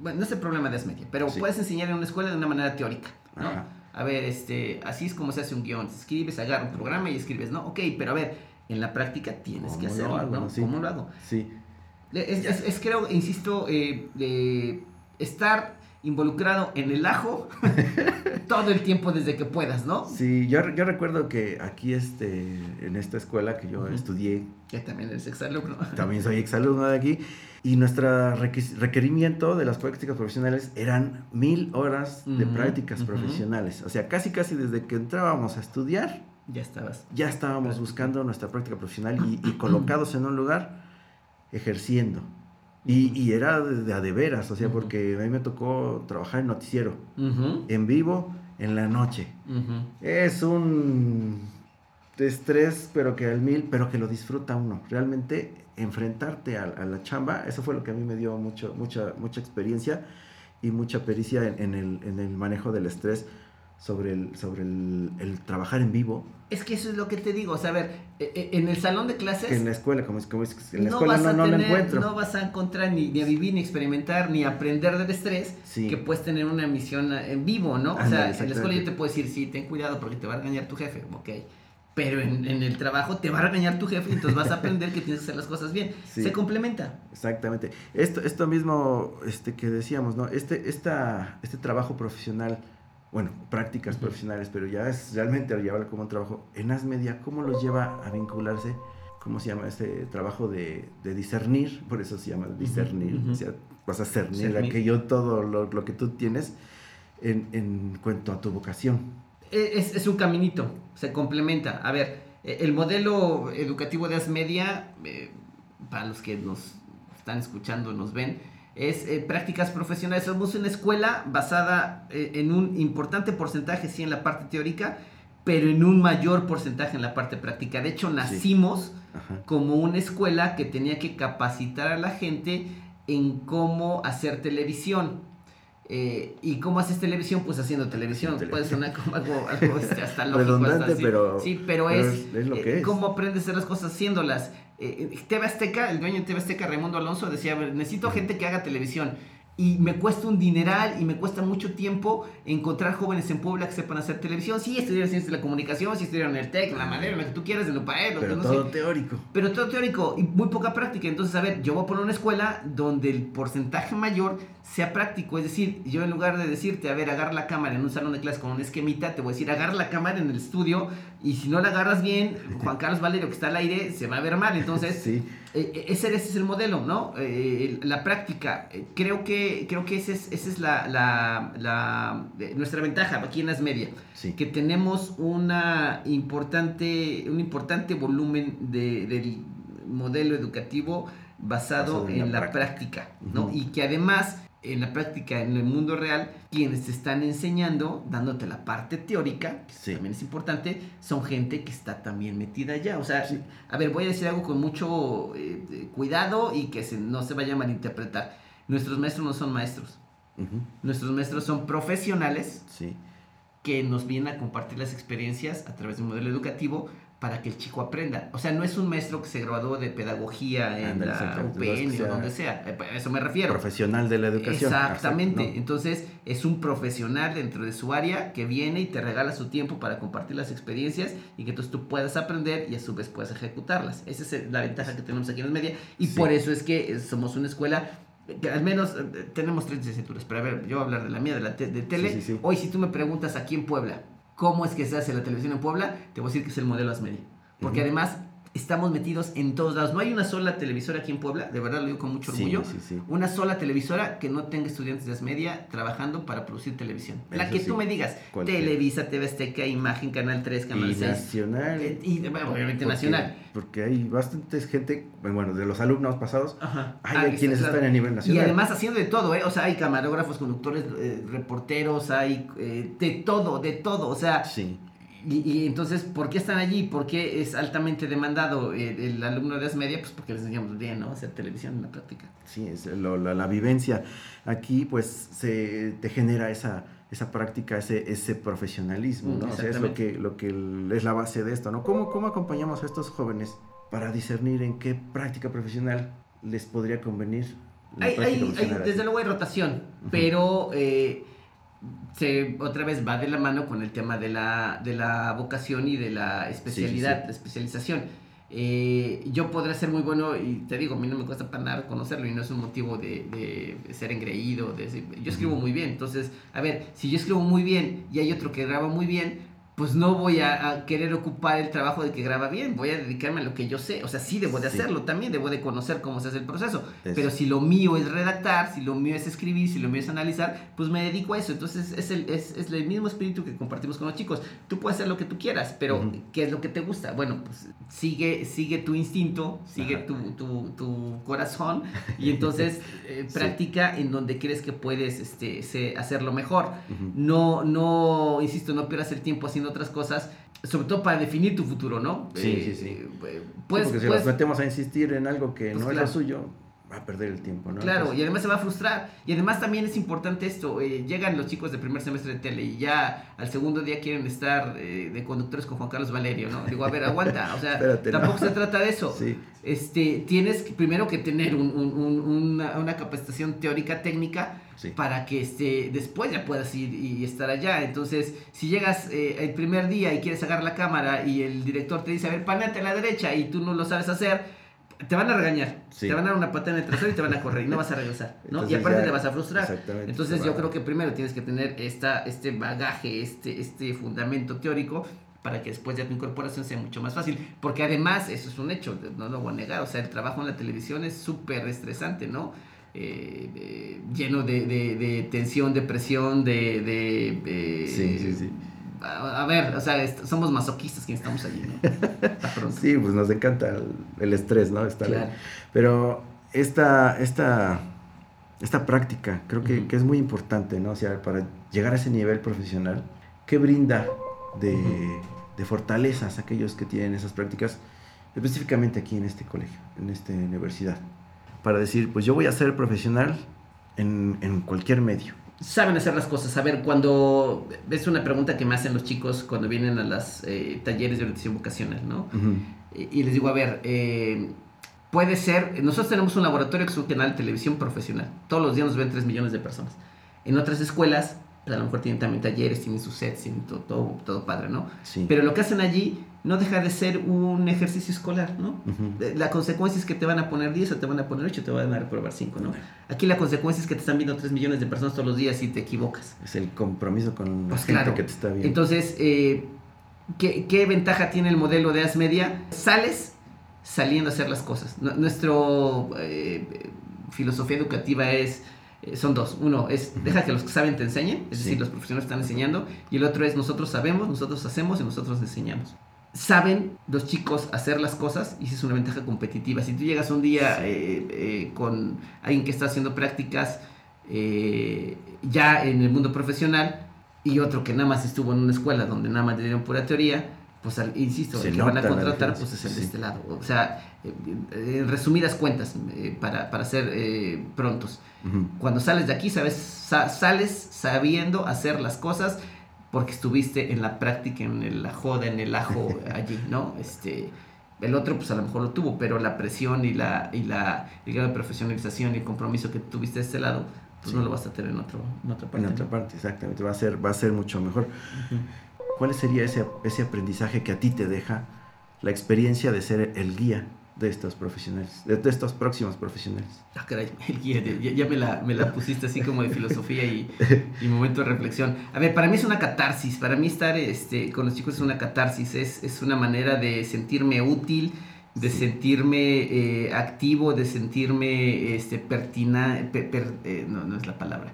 Bueno, no es el problema de Asmedia, pero Sí. puedes enseñar en una escuela de una manera teórica, ¿no? Ajá. A ver, este, así es como se hace un guion. Escribes, agarra un programa y escribes, ¿no? Ok, pero a ver, en la práctica tienes que ¿Cómo lo hacerlo, hago? ¿no? Sí. ¿Cómo lo hago? Sí. Es, es- es, creo, insisto, eh, eh, estar involucrado en el ajo [LAUGHS] todo el tiempo desde que puedas, ¿no? Sí, yo, yo recuerdo que aquí este, en esta escuela que yo estudié, Que también eres exalumno. también soy exalumno de aquí, y nuestro requerimiento de las prácticas profesionales eran mil horas de prácticas profesionales. O sea, casi casi desde que entrábamos a estudiar, Ya estabas. ya estábamos Práctica. buscando nuestra práctica profesional y, y [CLEARS THROAT] colocados en un lugar ejerciendo. Y, y era de, de a de veras, o sea, porque a mí me tocó trabajar en noticiero, en vivo, en la noche. Es un estrés, pero que al mil, pero que lo disfruta uno. Realmente enfrentarte a, a la chamba, eso fue lo que a mí me dio mucho, mucha, mucha experiencia y mucha pericia en, en el, en el manejo del estrés sobre el, sobre el, el trabajar en vivo, Es que eso es lo que te digo, o sea, a ver, e- e- en el salón de clases en la escuela, como es, como es- en la no escuela vas no, a no lo tener, encuentro. no vas a encontrar ni, ni a vivir, ni experimentar, ni aprender del estrés Sí. que puedes tener una misión eh, en vivo, ¿no? o sea, en la escuela yo te puedo decir, sí, ten cuidado porque te va a regañar tu jefe, ok. Pero en, en el trabajo te va a regañar tu jefe y entonces vas a aprender que tienes que hacer las cosas bien. Sí. Se complementa. Exactamente. Esto, esto mismo este, que decíamos, ¿no? Este, esta, este trabajo profesional, bueno, prácticas profesionales, pero ya es realmente llevarlo como un trabajo. En Asmedia, ¿cómo los lleva a vincularse? ¿Cómo se llama este trabajo de, de discernir? Por eso se llama discernir. ujú. O sea, vas a cernir Cernir. aquello, todo lo, lo que tú tienes en, en cuanto a tu vocación. E- Es, es un caminito, se complementa. A ver, eh, el modelo educativo de Asmedia, eh, para los que nos están escuchando, nos ven, es eh, prácticas profesionales. Somos una escuela basada eh, en un importante porcentaje, sí, en la parte teórica, pero en un mayor porcentaje en la parte práctica. De hecho, nacimos como una escuela que tenía que capacitar a la gente en cómo hacer televisión. Eh, ¿Y cómo haces televisión? Pues haciendo televisión. Haciendo Puede sonar como algo, algo, este, hasta [LAUGHS] lógico. Redundante, hasta así. pero- Sí, pero, pero es, es- es lo que es. cómo aprendes a hacer las cosas haciéndolas. Eh, eh, TV Azteca, el dueño de TV Azteca, Raimundo Alonso, decía, "A ver, necesito gente que haga televisión. Y me cuesta un dineral y me cuesta mucho tiempo encontrar jóvenes en Puebla que sepan hacer televisión. Sí, estudiaron ciencias de la comunicación, sí estudiaron el TEC, en la madera, lo que tú quieras, en el UPAE, lo que Pero no todo sé. teórico. Pero todo teórico y muy poca práctica. Entonces, a ver, yo voy a poner una escuela donde el porcentaje mayor sea práctico. Es decir, yo en lugar de decirte, a ver, agarra la cámara en un salón de clases con un esquemita, te voy a decir, agarra la cámara en el estudio y si no la agarras bien, [LAUGHS] Juan Carlos Valerio que está al aire se va a ver mal. Entonces, Sí. Eh, eh, ese, ese es el modelo, ¿no? Eh, la práctica. Creo que, creo que esa es, esa es la, la- la- nuestra ventaja aquí en las media Sí. que tenemos una importante, un importante volumen de, del modelo educativo basado, Basado en, la práctica, ¿no? Y que además en la práctica, en el mundo real, quienes te están enseñando, dándote la parte teórica, que Sí. también es importante, son gente que está también metida allá. O sea, Sí. a ver, voy a decir algo con mucho eh, cuidado y que se- no se vaya a malinterpretar. Nuestros maestros no son maestros. Nuestros maestros son profesionales Sí. que nos vienen a compartir las experiencias a través de un modelo educativo para que el chico aprenda. O sea, no es un maestro que se graduó de pedagogía en Ándale, la UPN o donde sea. Eh, A eso me refiero. Profesional de la educación. Exactamente. Exacto, no. Entonces, es un profesional dentro de su área que viene y te regala su tiempo para compartir las experiencias y que entonces tú puedas aprender y a su vez puedas ejecutarlas. Esa es la ventaja que tenemos aquí en las media y Sí. por eso es que eh, somos una escuela que al menos eh, tenemos tres licenciaturas. Pero a ver, yo voy a hablar de la mía, de la te- de tele. Sí, sí, sí. Hoy, si tú me preguntas aquí en Puebla, ¿cómo es que se hace la televisión en Puebla? Te voy a decir que es el modelo Asmedia. Porque además estamos metidos en todos lados. No hay una sola televisora aquí en Puebla, de verdad lo digo con mucho Sí, orgullo. sí, sí. Una sola televisora que no tenga estudiantes de Asmedia trabajando para producir televisión. La que sí. tú me digas. Televisa, TV Azteca, Imagen, Canal 3, Canal Y 6. nacional. Eh, y bueno, obviamente porque- nacional. Porque hay bastantes gente, bueno, de los alumnos pasados, Ajá. hay Ah, quienes claro. están a nivel Y nacional. además haciendo de todo, ¿eh? O sea, hay camarógrafos, conductores, eh, reporteros, hay eh, de todo, de todo. O sea, Sí, y, y entonces, ¿por qué están allí? ¿Por qué es altamente demandado el, el alumno de Asmedia? Pues porque les enseñamos bien, ¿no? Hacer televisión en la práctica. sí, es lo- la, la vivencia aquí, pues, se te genera esa, esa práctica, ese, ese profesionalismo, ¿no? O sea, es lo que, lo que es la base de esto, ¿no? ¿Cómo, ¿Cómo acompañamos a estos jóvenes para discernir en qué práctica profesional les podría convenir? la Hay, práctica hay- hay- desde luego hay rotación, pero eh, se, otra vez va de la mano con el tema de la, de la vocación y de la especialidad, sí. la especialización. Eh, yo podría ser muy bueno y te digo, a mí no me cuesta para nada conocerlo y no es un motivo de, de ser engreído. De, yo escribo muy bien, entonces, a ver, si yo escribo muy bien y hay otro que graba muy bien, pues no voy a, querer ocupar el trabajo de que graba bien, voy a dedicarme a lo que yo sé. O sea, sí debo de hacerlo también, debo de conocer cómo se hace el proceso. Pero si lo mío es redactar, si lo mío es escribir, si lo mío es analizar, pues me dedico a eso. Entonces es el, es, es el mismo espíritu que compartimos con los chicos. Tú puedes hacer lo que tú quieras, pero ¿qué es lo que te gusta? Bueno, pues sigue, sigue tu instinto, sigue tu, tu, tu, corazón y entonces [LAUGHS] eh, practica en donde crees que puedes este, hacerlo mejor. No, no, insisto, no pierdas el tiempo haciendo otras cosas, sobre todo para definir tu futuro, ¿no? Sí, sí, sí. Eh, pues, porque si nos metemos a insistir en algo que pues no es lo suyo, va a perder el tiempo, ¿no? Claro, y además se va a frustrar. Y además también es importante esto, eh, llegan los chicos de primer semestre de tele y ya al segundo día quieren estar eh, de conductores con Juan Carlos Valerio, ¿no? Digo, a ver, aguanta, o sea, [LAUGHS] tampoco se trata de eso. [LAUGHS] Sí. Este, tienes primero que tener una, una, capacitación teórica técnica para que este, después ya puedas ir y estar allá. Entonces, si llegas eh, el primer día y quieres sacar la cámara y el director te dice, a ver, panate a la derecha y tú no lo sabes hacer, te van a regañar, te van a dar una patada en el trasero y te van a correr y no vas a regresar, ¿no? y aparte te vas a frustrar. Entonces yo creo que primero tienes que tener esta, este bagaje, este, este fundamento teórico para que después ya tu incorporación sea mucho más fácil. Porque además, eso es un hecho, no lo voy a negar, o sea, el trabajo en la televisión es súper estresante, ¿no? Eh, eh, lleno de, de, tensión, de presión, de... de sí, sí, sí a, ver, o sea, somos masoquistas quienes estamos allí, ¿no? sí, pues nos encanta el, estrés, ¿no? Pero esta, esta, esta práctica creo que, es muy importante, ¿no? O sea, para llegar a ese nivel profesional, ¿qué brinda de, de fortalezas aquellos que tienen esas prácticas, específicamente aquí en este colegio, en esta universidad? Para decir, pues yo voy a ser profesional en, en cualquier medio saben hacer las cosas. A ver, cuando es una pregunta que me hacen los chicos cuando vienen a las eh, talleres de orientación vocacional, ¿no? y, les digo, a ver, eh, puede ser, nosotros tenemos un laboratorio que es un canal de televisión profesional. Todos los días nos ven 3 millones de personas. En otras escuelas, pues, a lo mejor tienen también talleres, tienen sus sets, tienen todo, todo, todo padre, ¿no? Sí. Pero lo que hacen allí no deja de ser un ejercicio escolar, ¿no? La consecuencia es que te van a poner 10 o te van a poner 8 o te van a reprobar 5, ¿no? Aquí la consecuencia es que te están viendo 3 millones de personas todos los días y te equivocas. Es el compromiso con la pues gente que te está viendo. Entonces, eh, ¿qué, ventaja tiene el modelo de Asmedia? Sales saliendo a hacer las cosas. Nuestra eh, filosofía educativa es eh, son dos. Uno es deja que los que saben te enseñen, es decir, los profesionales están enseñando, y el otro es nosotros sabemos, nosotros hacemos y nosotros enseñamos saben los chicos hacer las cosas y esa es una ventaja competitiva. Si tú llegas un día eh, eh, con alguien que está haciendo prácticas eh, ya en el mundo profesional y otro que nada más estuvo en una escuela donde nada más le dieron pura teoría, pues insisto, el que van a contratar pues es el de este lado. O sea, en resumidas cuentas, para, para, ser prontos, cuando sales de aquí, sabes, sales sabiendo hacer las cosas porque estuviste en la práctica, en la joda, en el ajo [LAUGHS] allí, ¿no? Este, el otro pues a lo mejor lo tuvo, pero la presión y la, y la el grado de profesionalización y el compromiso que tuviste de este lado, pues no lo vas a tener en, otro, en otra parte. En otra parte, exactamente, va a ser, va a ser mucho mejor. ¿Cuál sería ese, ese aprendizaje que a ti te deja la experiencia de ser el guía de estos profesionales, de, estos próximos profesionales. Ah, caray, [LAUGHS] ya, me, la, me, la, pusiste así como de filosofía y, y, momento de reflexión. A ver, para mí es una catarsis, para mí estar este, con los chicos es una catarsis, es, es una manera de sentirme útil, de sentirme eh, activo, de sentirme este, pertina, eh, no, no es la palabra,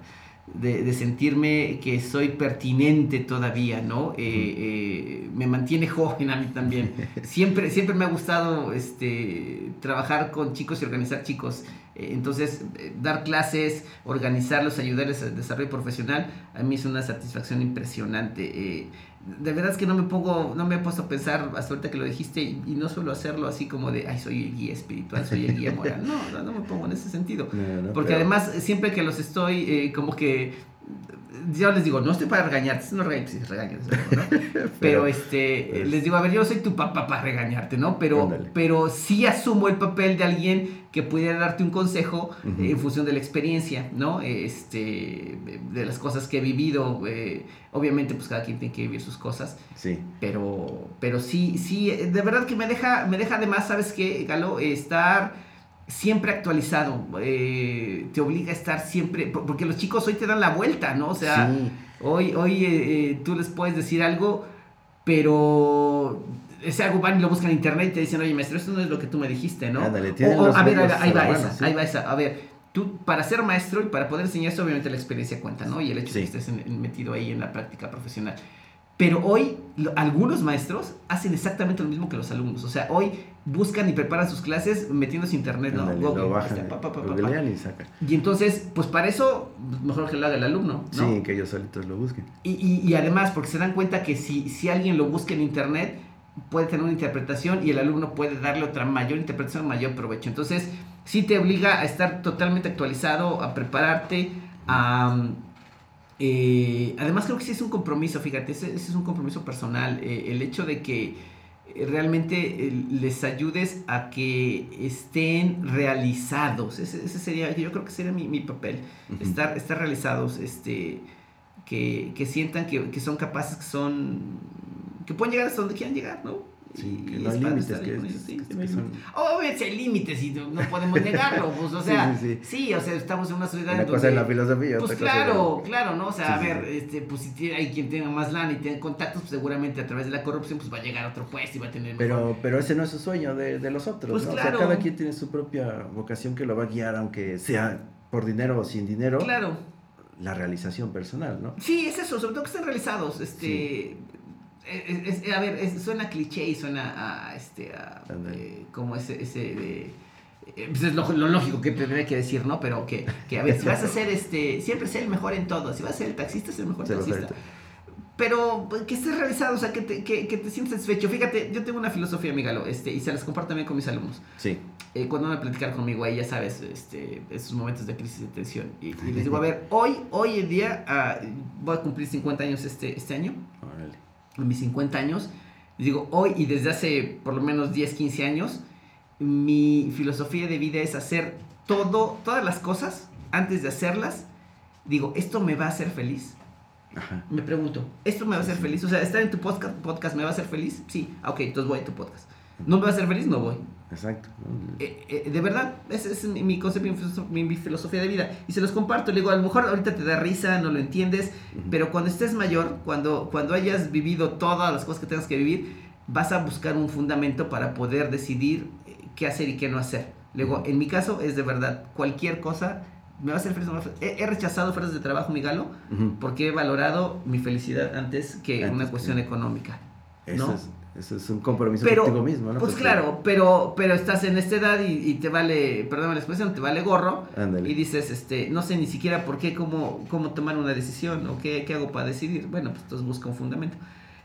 de, sentirme que soy pertinente todavía, ¿no? Eh, eh, me mantiene [LAUGHS] joven a mí también. [LAUGHS] Siempre, siempre me ha gustado este, trabajar con chicos y organizar chicos. Eh, entonces, dar clases, organizarlos, ayudarles al desarrollo profesional, a mí es una satisfacción impresionante de verdad es que no me pongo, no me he puesto a pensar hasta ahorita que lo dijiste y, no suelo hacerlo así como de, ay, soy el guía espiritual, soy el guía moral. No, no, me pongo en ese sentido. [LAUGHS] Porque además, siempre que los estoy, eh, como que yo les digo, no estoy para regañarte, no regañes, sí, regañas, ¿no? [LAUGHS] pero, este, pues les digo, a ver, yo no soy tu papá para regañarte, ¿no? Pero, Ándale. pero sí asumo el papel de alguien que pudiera darte un consejo eh, en función de la experiencia, ¿no? Este, de las cosas que he vivido, eh, obviamente pues cada quien tiene que vivir sus cosas, Sí. pero, pero sí, sí, de verdad que me deja, me deja además, ¿sabes qué, Galo? Estar siempre actualizado, eh, te obliga a estar siempre, por- porque los chicos hoy te dan la vuelta, ¿no? O sea, Sí. hoy, hoy eh, eh, tú les puedes decir algo, pero ese algo van y lo buscan en internet y te dicen, oye, maestro, esto no es lo que tú me dijiste, ¿no? Ándale, O- a ver, ahí va, ahí va esa, sí. ahí va esa. A ver, tú para ser maestro y para poder enseñar esto, obviamente la experiencia cuenta, ¿no? Y el hecho de Sí. que estés en- metido ahí en la práctica profesional. Pero hoy lo- algunos maestros hacen exactamente lo mismo que los alumnos. O sea, hoy buscan y preparan sus clases metiéndose internet, ¿no? Ándale, Google, lo bajan, este, pa, pa, pa, pa, pa. googlean y sacan. Y entonces, pues para eso, mejor que lo haga el alumno, ¿no? Sí, que ellos solitos lo busquen. Y, y- y además, porque se dan cuenta que si, si alguien lo busca en internet, puede tener una interpretación y el alumno puede darle otra mayor interpretación, mayor provecho. Entonces, sí te obliga a estar totalmente actualizado, a prepararte, a... eh, además creo que sí es un compromiso, fíjate, ese, ese es un compromiso personal, eh, el hecho de que eh, realmente eh, les ayudes a que estén realizados, ese, ese sería, yo creo que sería mi, mi papel, estar, estar realizados, este, que, que sientan que, que son capaces, que son, que pueden llegar hasta donde quieran llegar, ¿no? Sí, que no hay límites, que ellos, sí, que- son-. Obviamente hay límites y no, podemos negarlo, pues, o [LAUGHS] sea, sí, sí, sí. o sea, estamos en una sociedad Una en cosa es donde- la filosofía, pues otra cosa es claro, la- claro, ¿no? O sea, a ver, este, pues si hay quien tenga más lana y tenga contactos, pues seguramente a través de la corrupción pues va a llegar a otro puesto y va a tener mejor- Pero, pero ese no es su sueño de, de los otros, Pues ¿no? claro. O sea, cada quien tiene su propia vocación que lo va a guiar, aunque sea por dinero o sin dinero, Claro. la realización personal, ¿no? Sí, es eso, sobre todo que estén realizados, este... es- es- a ver, es- suena cliché y suena a, este, a, eh, como ese, ese de... eh, pues es lo, lo lógico que tendría que decir, ¿no? Pero que, que, a ver, [LAUGHS] si vas a ser, este, siempre ser el mejor en todo, si vas a ser el taxista, ser el mejor taxista. Pero pues, que estés realizado, o sea, que te, que, que te sientas satisfecho. Fíjate, yo tengo una filosofía, Migalo, este, y se las comparto también con mis alumnos. Sí. Eh, cuando van a platicar conmigo ahí, ya sabes, este, esos momentos de crisis de tensión. Y, y les [LAUGHS] digo, a ver, hoy, hoy en día, ah, voy a cumplir 50 años este, este año, Órale. En mis 50 años. Digo, hoy y desde hace por lo menos 10, 15 años, mi filosofía de vida es hacer todo, todas las cosas antes de hacerlas. Digo, ¿esto me va a hacer feliz? Ajá. Me pregunto, ¿esto me va a hacer feliz? O sea, estar en tu podcast, podcast me va a hacer feliz? Sí, ok, entonces voy a tu podcast. ¿No me va a hacer feliz? No voy. Exacto. Eh, eh, de verdad, ese es mi, concepto, mi filoso- mi, mi filosofía de vida. Y se los comparto. Le digo, a lo mejor ahorita te da risa, no lo entiendes, pero cuando estés mayor, cuando, cuando hayas vivido todas las cosas que tengas que vivir, vas a buscar un fundamento para poder decidir eh, qué hacer y qué no hacer. Luego, en mi caso, es de verdad, cualquier cosa me va a hacer feliz. He, he rechazado ofertas de trabajo, mi galo, porque he valorado mi felicidad antes que Antes una que- cuestión económica. Eso, ¿no? es, eso es un compromiso Pero, contigo mismo, ¿no? pues Porque- claro, pero, pero estás en esta edad y, y te vale, perdón la expresión, te vale gorro. Ándale. Y dices, este, no sé ni siquiera por qué, cómo, cómo tomar una decisión o qué, qué hago para decidir. Bueno, pues entonces busca un fundamento.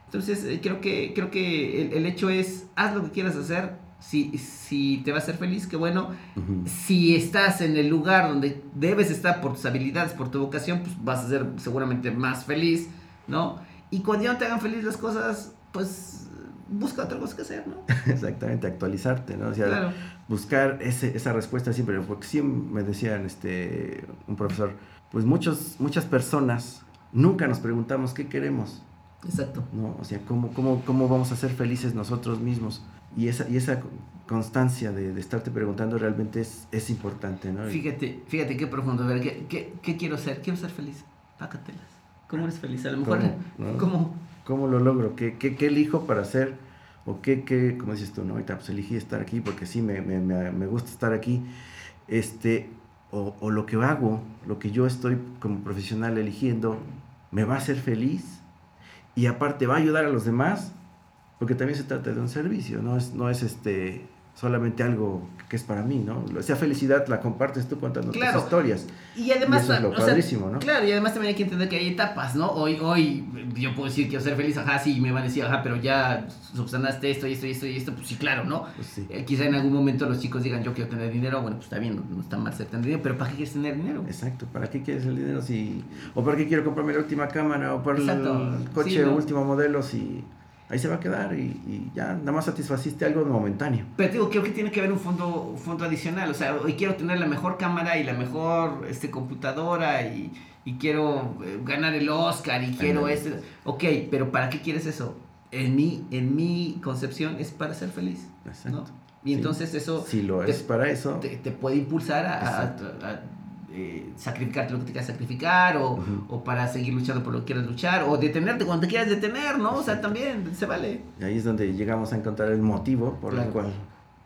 Entonces, eh, creo que, creo que el, el hecho es, haz lo que quieras hacer. Si, si te va a hacer feliz, qué bueno. Ujú. Si estás en el lugar donde debes estar por tus habilidades, por tu vocación, pues vas a ser seguramente más feliz, ¿no? Y cuando ya no te hagan feliz las cosas, pues busca otra cosa que hacer, ¿no? [LAUGHS] Exactamente, actualizarte, ¿no? O sea, Claro. buscar ese, esa respuesta siempre, porque sí me decían este, un profesor, pues muchos, muchas personas nunca nos preguntamos qué queremos, Exacto. ¿no? O sea, cómo, cómo, cómo vamos a ser felices nosotros mismos. Y esa, y esa constancia de, de estarte preguntando realmente es, es importante, ¿no? Fíjate, fíjate qué profundo. A ver, ¿qué, qué, qué quiero ser? Quiero ser feliz. Pácatelas. ¿Cómo eres feliz? A lo mejor, ¿Cómo? ¿No? ¿cómo? ¿Cómo lo logro? ¿Qué, elijo para hacer? ¿O qué, qué, dices tú, no? Ahorita pues elegí estar aquí porque sí, me, me, me, gusta estar aquí. Este, o, o lo que hago, lo que yo estoy como profesional eligiendo, me va a hacer feliz y aparte va a ayudar a los demás, porque también se trata de un servicio, no es, no es este, solamente algo que es para mí, ¿no? Esa felicidad la compartes tú contando Claro. tus historias. Y además, Y eso es lo sea, padrísimo, ¿no? Claro, y además también hay que entender que hay etapas, ¿no? Hoy, hoy yo puedo decir que quiero ser feliz, ajá, sí, me van a decir, ajá, pero ya subsanaste esto y esto y esto y esto, pues sí, claro, ¿no? Pues sí. Eh, quizá en algún momento los chicos digan, yo quiero tener dinero, bueno, pues está bien, no, no está mal ser tener dinero, pero ¿para qué quieres tener dinero? Exacto, ¿para qué quieres el dinero si... o para qué quiero comprarme la última cámara o por Exacto, el coche sí, ¿no? último modelo si ahí se va a quedar y, y ya nada más satisfaciste algo momentáneo. Pero digo, creo que tiene que haber un fondo, un fondo adicional. O sea, hoy quiero tener la mejor cámara y la mejor este, computadora y, y quiero eh, ganar el Oscar y quiero este. Ok, pero ¿para qué quieres eso? En mi, en mi concepción es para ser feliz. Exacto. ¿no? Y Sí. entonces eso Si lo te- es para eso, te, te puede impulsar a, eh, sacrificarte lo que te quieras sacrificar o, Ujú. o para seguir luchando por lo que quieras luchar o detenerte cuando te quieras detener, ¿no? O sea, también se vale. y ahí es donde llegamos a encontrar el motivo por Claro. el cual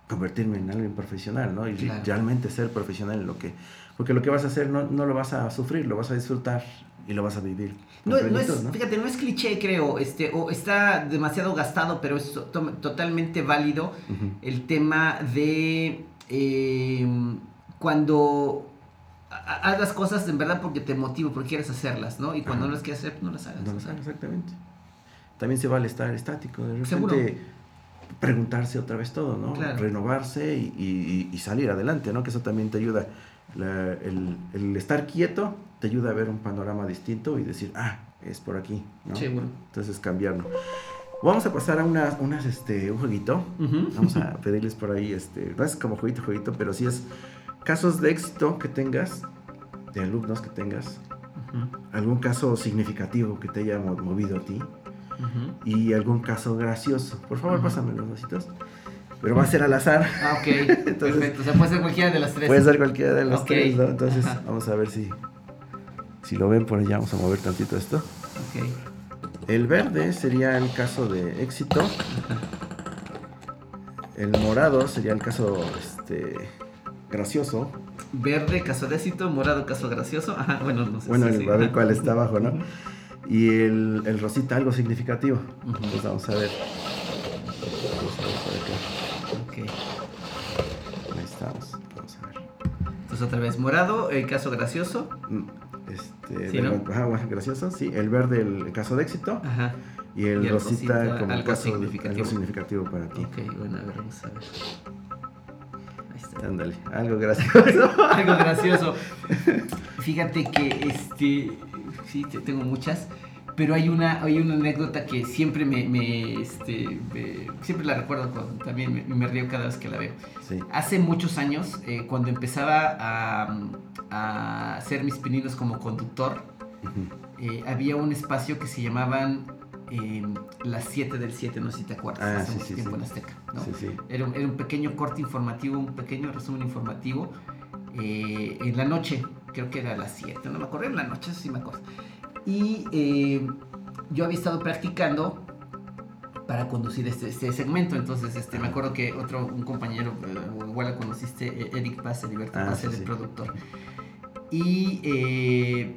convertirme en alguien profesional, ¿no? Y Claro. realmente ser profesional en lo que... Porque lo que vas a hacer no, no lo vas a sufrir, lo vas a disfrutar y lo vas a vivir. No, no es, ¿no? fíjate, no es cliché, creo, este, o está demasiado gastado, pero es to- totalmente válido Ujú. el tema de eh, cuando haz las cosas en verdad porque te motiva, porque quieres hacerlas, ¿no? Y cuando Ajá. no las quieres hacer, no las hagas. No lo saben exactamente. También se vale estar estático, de repente Seguro. preguntarse otra vez todo, ¿no? Claro. Renovarse y, y- y salir adelante, ¿no? Que eso también te ayuda. La- el, el estar quieto te ayuda a ver un panorama distinto y decir, ah, es por aquí, ¿no? Seguro. Entonces cambiarlo. Vamos a pasar a unas, unas este, un jueguito. Ujú. Vamos a pedirles por ahí, este, no es como jueguito, jueguito, pero sí es casos de éxito que tengas, de alumnos que tengas, algún caso significativo que te haya mo- movido a ti y algún caso gracioso. Por favor, pásame los vasitos. Pero va a ser al azar. Ah, ok, [LAUGHS] perfecto. O sea, puede ser cualquiera de las tres. Puede ser cualquiera de Ok. tres, ¿no? Entonces, Ajá. vamos a ver si, si lo ven por allá. Vamos a mover tantito esto. Ok. El verde sería el caso de éxito. El morado sería el caso este, gracioso. Verde, caso de éxito, morado, caso gracioso. [LAUGHS] Ajá, bueno, no sé. Bueno, sí, a ver cuál está abajo, ¿no? Y el, el rosita, algo significativo. Vamos a ver. Vamos a ver por acá. Ok. Ahí estamos. Vamos a ver. Entonces otra vez, morado, el caso gracioso. Mm, Este, Sí, ¿no? ajá, bueno, gracioso, sí. El verde, el caso de éxito. Ajá. Y el, Y el rosita, rosita, como algo caso significativo. algo significativo para ti. Ok, bueno, a ver, vamos a ver. Ándale, algo gracioso. [LAUGHS] Algo gracioso. Fíjate que este. Sí, te- tengo muchas. Pero hay una, hay una anécdota que siempre me, me, este, me- siempre la recuerdo cuando- también me, me río cada vez que la veo. Sí. Hace muchos años, eh, cuando empezaba a, a hacer mis pininos como conductor, eh, había un espacio que se llamaban eh, las 7 del 7, no sé si te acuerdas, Ah, hace sí, mucho sí, tiempo sí. en Azteca. ¿no? Era, un, era un pequeño corte informativo, un pequeño resumen informativo eh, en la noche, creo que era a las 7, no me acuerdo, en la noche, eso sí me acuerdo. Y eh, yo había estado practicando para conducir este, este segmento, entonces este, me acuerdo que otro, un compañero, eh, igual lo conociste, eh, Eric Paz, Heriberto Ah, Paz, sí, el sí. productor. Y eh,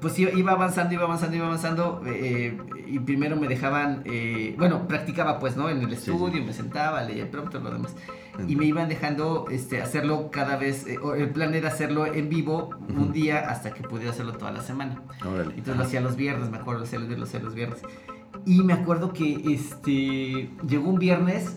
pues iba, iba avanzando, iba avanzando, iba avanzando. eh, y primero me dejaban, eh, bueno, practicaba pues, ¿no? En el estudio, sí. me sentaba, leía prompter, lo demás. Y me iban dejando este, hacerlo cada vez, eh, el plan era hacerlo en vivo un día hasta que pudiera hacerlo toda la semana. Órale. Entonces lo hacía los viernes, me acuerdo, lo hacía los viernes. Y me acuerdo que este, llegó un viernes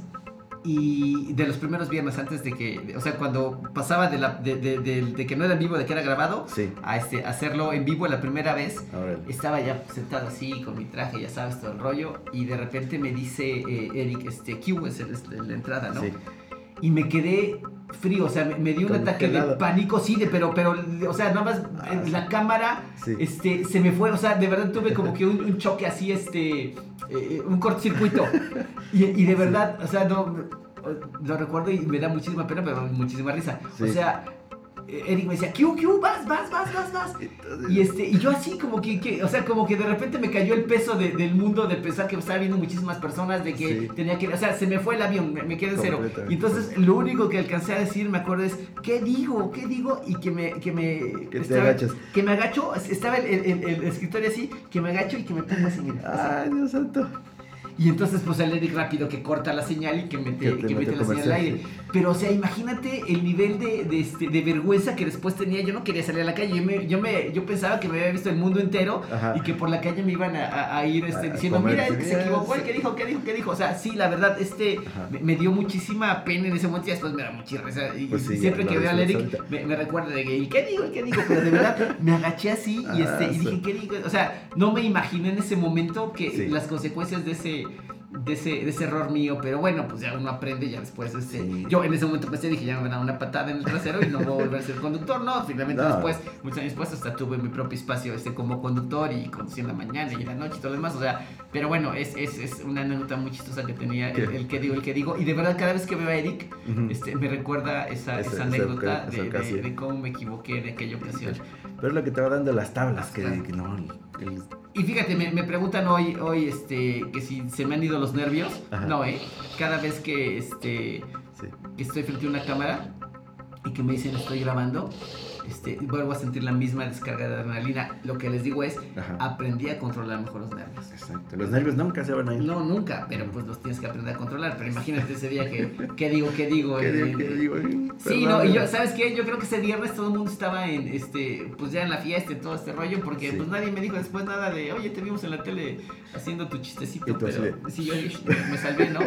y de los primeros viernes antes de que, o sea, cuando pasaba de, la, de, de- de- de que no era en vivo, de que era grabado, Sí, a este, hacerlo en vivo la primera vez, estaba ya sentado así con mi traje, ya sabes, todo el rollo, y de repente me dice eh, Eric, este, Q es, el- es la entrada, ¿no? Sí. Y me quedé frío, o sea, me, me dio un ataque de pánico, sí, de, pero, pero, o sea, nada más Ah, sí. la cámara, Sí. este, se me fue, o sea, de verdad tuve como que un, un choque así, este, eh, un cortocircuito. Y, y de verdad, o sea, no, lo recuerdo y me da muchísima pena, pero muchísima risa. O sea, eh, Eric me decía, Q, Q, vas, vas, vas, vas, vas. Entonces, Y este, y yo así como que, que, o sea, como que de repente me cayó el peso de- del mundo de pensar que estaba viendo muchísimas personas, de que Sí. tenía que, o sea, se me fue el avión, me, me quedé en cero. Y entonces lo único que alcancé a decir, me acuerdo, es, ¿qué digo? ¿Qué digo? Y que me, que me, Que te agachas. Que me agacho, estaba el, el- el- el escritorio así, que me agacho y que me pongo así, mira, Ay, Dios santo. y entonces pues el Eric rápido que corta la señal y que mete, Que te que mete la señal al aire. Pero, o sea, imagínate el nivel de, de, este, de vergüenza que después tenía. Yo no quería salir a la calle. Yo, me, yo, me, yo pensaba que me había visto el mundo entero Ajá. y que por la calle me iban a, a- a ir este, A diciendo, mira, el que se equivocó, el que dijo, ¿qué dijo, qué dijo? O sea, sí, la verdad, este me, me dio muchísima pena en ese momento y después me da mucha risa. Y, Pues sí, y siempre que veo al Eric me, me recuerda de que, ¿y qué digo? ¿Y qué digo? Pero de verdad me agaché así y, Ah, este, y sí. dije, ¿qué digo? O sea, no me imaginé en ese momento que Sí. las consecuencias de ese, de ese, de ese error mío, pero bueno, pues ya uno aprende ya después. Este, Sí. Yo en ese momento pensé, dije, ya me van a dar una patada en el trasero y no voy a volver a ser conductor. No, finalmente No. después, muchos años después, hasta tuve mi propio espacio este, como conductor y conducí en la mañana y en la noche y todo lo demás. O sea, pero bueno, es, es, es una anécdota muy chistosa que tenía el, el que digo, el que digo. Y de verdad, cada vez que veo a Eric, Ujú. este, me recuerda esa, Esa- esa anécdota oca- de, de- de cómo me equivoqué en aquella ocasión. Pero es lo que te va dando las tablas, que, Claro. que no, el- Y fíjate, me, me preguntan hoy, hoy este, que si se me han ido los nervios. Ajá. No, ¿eh? Cada vez que, este, sí. que estoy frente a una cámara y que me dicen estoy grabando, este, vuelvo a sentir la misma descarga de adrenalina. Lo que les digo es, Ajá. aprendí a controlar mejor los nervios. Exacto. Los nervios nunca se van a ir. No, nunca, pero pues los tienes que aprender a controlar. Pero imagínate ese día que, ¿qué digo, qué digo? ¿Qué digo? Eh, ¿Qué digo? Sí, no, y yo, ¿sabes qué? Yo creo que ese viernes todo el mundo estaba en, este, pues ya en la fiesta y todo este rollo, porque Sí. pues nadie me dijo después nada de, oye, te vimos en la tele haciendo tu chistecito, pero sí, yo me salvé, ¿no?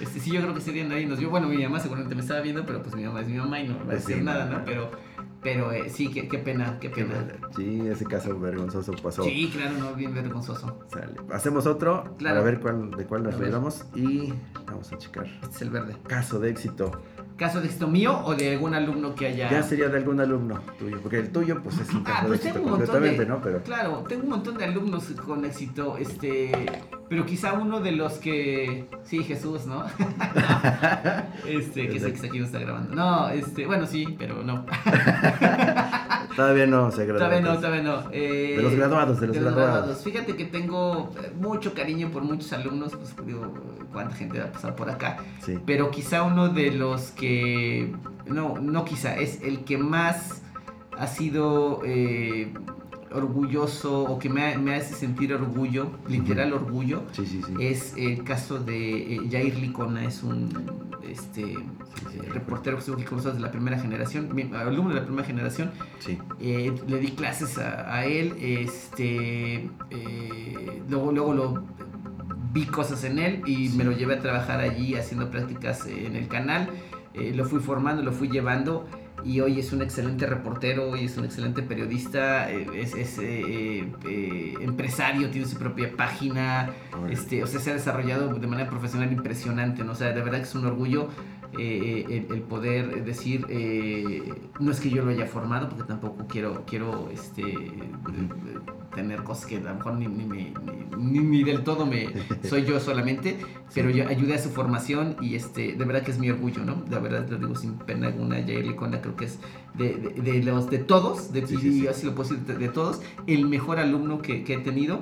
Este, sí, yo creo que ese día nadie nos vio, bueno, mi mamá seguramente me estaba viendo, pero pues mi mamá es mi mamá y no va a Pues decir nada. ¿no? Pero, pero eh, sí, qué, qué pena, qué pena. Sí, ese caso vergonzoso pasó. Sí, claro, no, bien vergonzoso. Sale. Hacemos otro Claro. para ver cuál, de cuál nos libramos y vamos a checar. Este es el verde. Caso de éxito. ¿Caso de éxito mío o de algún alumno que haya...? Ya sería de algún alumno tuyo, porque el tuyo pues es un caso Ah, de pues éxito tengo un montón de... completamente, ¿no? Pero Claro, tengo un montón de alumnos con éxito, este... Pero quizá uno de los que... Sí, Jesús, ¿no? [LAUGHS] este, que [LAUGHS] sé que aquí no está grabando. No, este... Bueno, sí, pero no. [LAUGHS] todavía no se graduó. Todavía no, todavía no. Eh, De los graduados, de los graduados. Fíjate que tengo eh, mucho cariño por muchos alumnos, pues digo, cuánta gente va a pasar por acá. Sí. Pero quizá uno de los que. No, no quizá, es el que más ha sido eh, orgulloso o que me, me hace sentir orgullo, literal orgullo. Sí, sí, sí. Es el caso de eh, Jair Licona, es un este, reportero que de la primera generación, mi- alumno de la primera generación. Eh, le di clases a, a él, este, eh, luego, luego lo vi cosas en él y me lo llevé a trabajar allí haciendo prácticas en el canal, Eh, lo fui formando, lo fui llevando y hoy es un excelente reportero, hoy es un excelente periodista, eh, es, es, eh, eh, empresario, tiene su propia página, este, o sea, se ha desarrollado de manera profesional impresionante, ¿no? O sea, de verdad que es un orgullo eh, el, el poder decir, eh, no es que yo lo haya formado, porque tampoco quiero, quiero este, eh, tener cosas que a lo mejor ni, ni, me- ni- ni- del todo me [LAUGHS] soy yo solamente, pero yo ayudé a su formación y este, de verdad que es mi orgullo, ¿no? De verdad lo digo sin pena alguna, Jair Licona creo que es de, de- de los de todos, de, Sí, y sí, sí. yo así lo puedo decir, de, de todos, el mejor alumno que, que he tenido